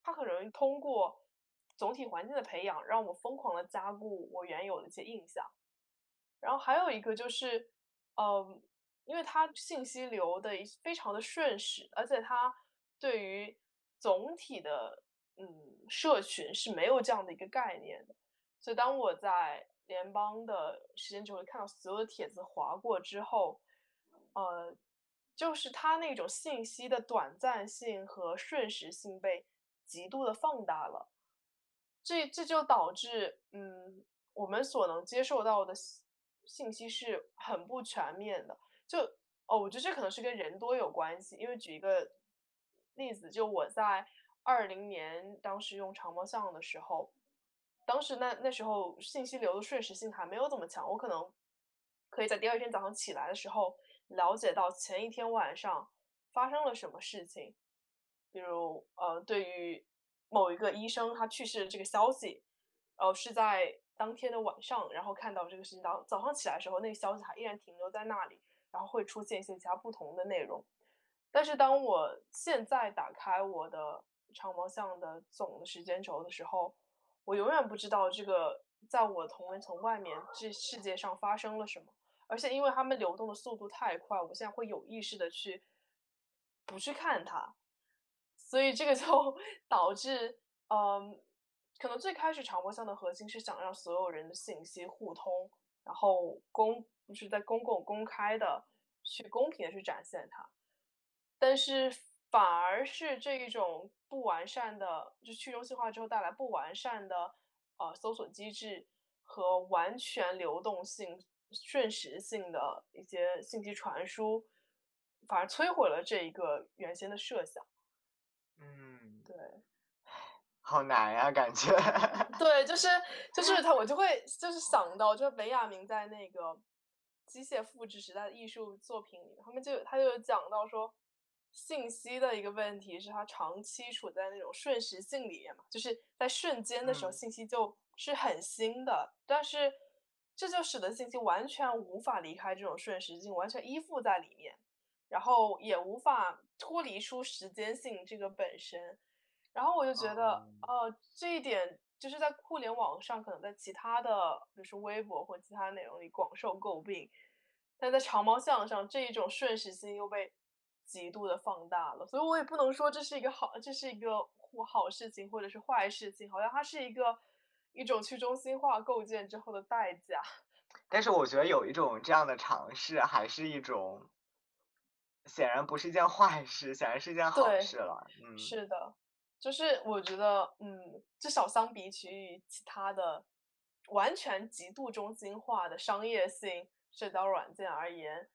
它很容易通过总体环境的培养，让我疯狂的加固我原有的一些印象。然后还有一个就是，嗯，因为它信息流的非常的瞬时，而且它对于总体的嗯社群是没有这样的一个概念的。所以当我在联邦的时间轴里看到所有的帖子划过之后，呃，就是它那种信息的短暂性和瞬时性被极度的放大了。这这就导致嗯，我们所能接受到的。信息是很不全面的，就哦，我觉得这可能是跟人多有关系。因为举一个例子，就我在二零年当时用长毛象的时候，当时那那时候信息流的瞬时性还没有这么强，我可能可以在第二天早上起来的时候了解到前一天晚上发生了什么事情，比如呃，对于某一个医生他去世的这个消息，呃，是在。当天的晚上，然后看到这个事情，早早上起来的时候，那个消息还依然停留在那里，然后会出现一些其他不同的内容。但是当我现在打开我的长毛象的总的时间轴的时候，我永远不知道这个在我同温层外面这世界上发生了什么。而且因为他们流动的速度太快，我现在会有意识的去不去看它，所以这个就 导致，嗯。可能最开始长波项的核心是想让所有人的信息互通，然后公就是在公共公开的去公平的去展现它，但是反而是这一种不完善的，就去中心化之后带来不完善的呃搜索机制和完全流动性、瞬时性的一些信息传输，反而摧毁了这一个原先的设想。嗯，对，好难呀，感觉。对，就是就是他，我就会就是想到，就是本雅明在那个机械复制时代的艺术作品里面，他们就他就有讲到说，信息的一个问题是它长期处在那种瞬时性里面嘛，就是在瞬间的时候，嗯信息就是很新的，但是这就使得信息完全无法离开这种瞬时性，完全依附在里面，然后也无法脱离出时间性这个本身。然后我就觉得，哦呃，这一点就是在互联网上，可能在其他的，比如说微博或其他内容里广受诟病，但在长毛象上，这一种瞬时性又被极度的放大了。所以我也不能说这是一个好，这是一个或好事情或者是坏事情，好像它是一个一种去中心化构建之后的代价。但是我觉得有一种这样的尝试，还是一种，显然不是一件坏事，显然是一件好事了。嗯，是的，就是我觉得，嗯，至少相比起于其他的完全极度中心化的商业性社交软件而言，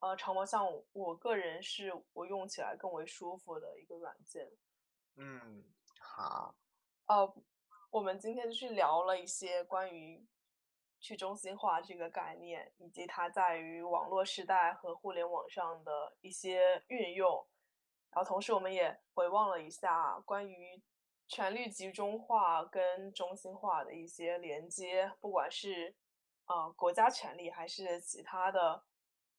呃，长毛像我个人是我用起来更为舒服的一个软件。嗯，好，呃，我们今天就去聊了一些关于去中心化这个概念，以及它在于网络时代和互联网上的一些运用。然后同时，我们也回望了一下关于权力集中化跟中心化的一些连接，不管是呃国家权力，还是其他的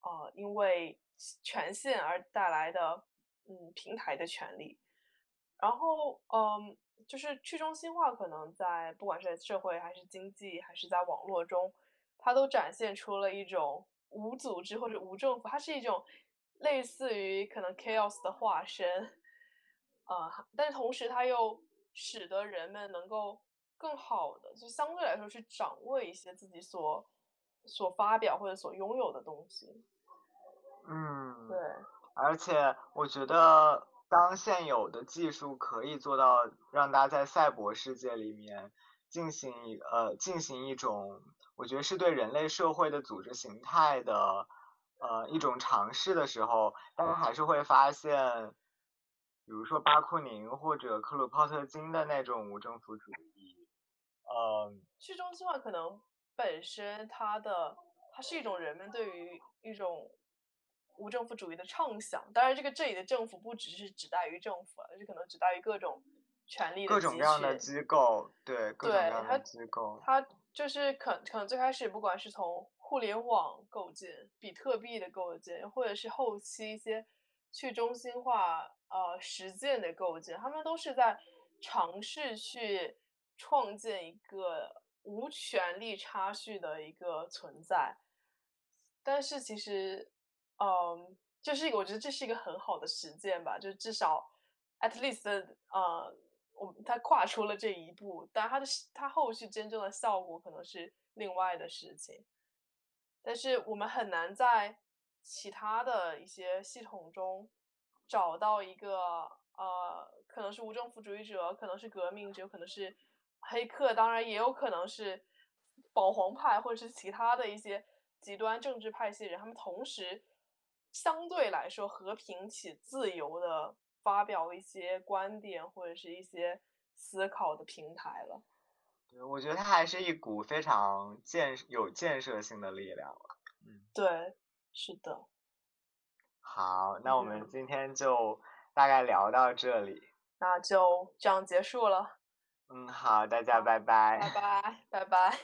呃因为权限而带来的嗯平台的权利。然后，嗯，就是去中心化，可能在不管是在社会还是经济，还是在网络中，它都展现出了一种无组织或者无政府，它是一种类似于可能 chaos 的化身，呃，但是同时它又使得人们能够更好的，就相对来说去掌握一些自己所所发表或者所拥有的东西。嗯，对，而且我觉得，当现有的技术可以做到让大家在赛博世界里面进行一呃进行一种，我觉得是对人类社会的组织形态的呃一种尝试的时候，大家还是会发现，比如说巴库宁或者克鲁泡特金的那种无政府主义，嗯、去中心化可能本身它的它是一种人们对于一种无政府主义的畅想。当然，这个这里的政府不只是指代于政府而是可能指代于各种权力的各种各样的机构，对各种各样的机构，它就是可可能最开始不管是从互联网构建、比特币的构建，或者是后期一些去中心化呃实践的构建，他们都是在尝试去创建一个无权力差序的一个存在。但是其实，嗯，这是一个我觉得这是一个很好的实践吧，就至少 at least 呃，我他跨出了这一步，但他的他后续真正的效果可能是另外的事情。但是我们很难在其他的一些系统中找到一个呃，可能是无政府主义者，可能是革命者，可能是黑客，当然也有可能是保皇派或者是其他的一些极端政治派系人，他们同时相对来说和平且自由的发表一些观点或者是一些思考的平台了。对，我觉得它还是一股非常建有建设性的力量了。嗯，对，是的，好，那我们嗯今天就大概聊到这里。那就这样结束了，嗯，好，大家好拜拜。拜拜，拜拜。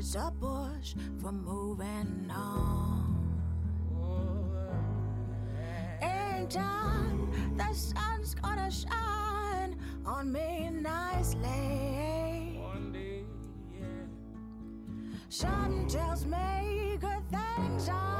It's a push for moving on. In time, the sun's gonna shine on me nicely. one day, yeah. Something tells me good things are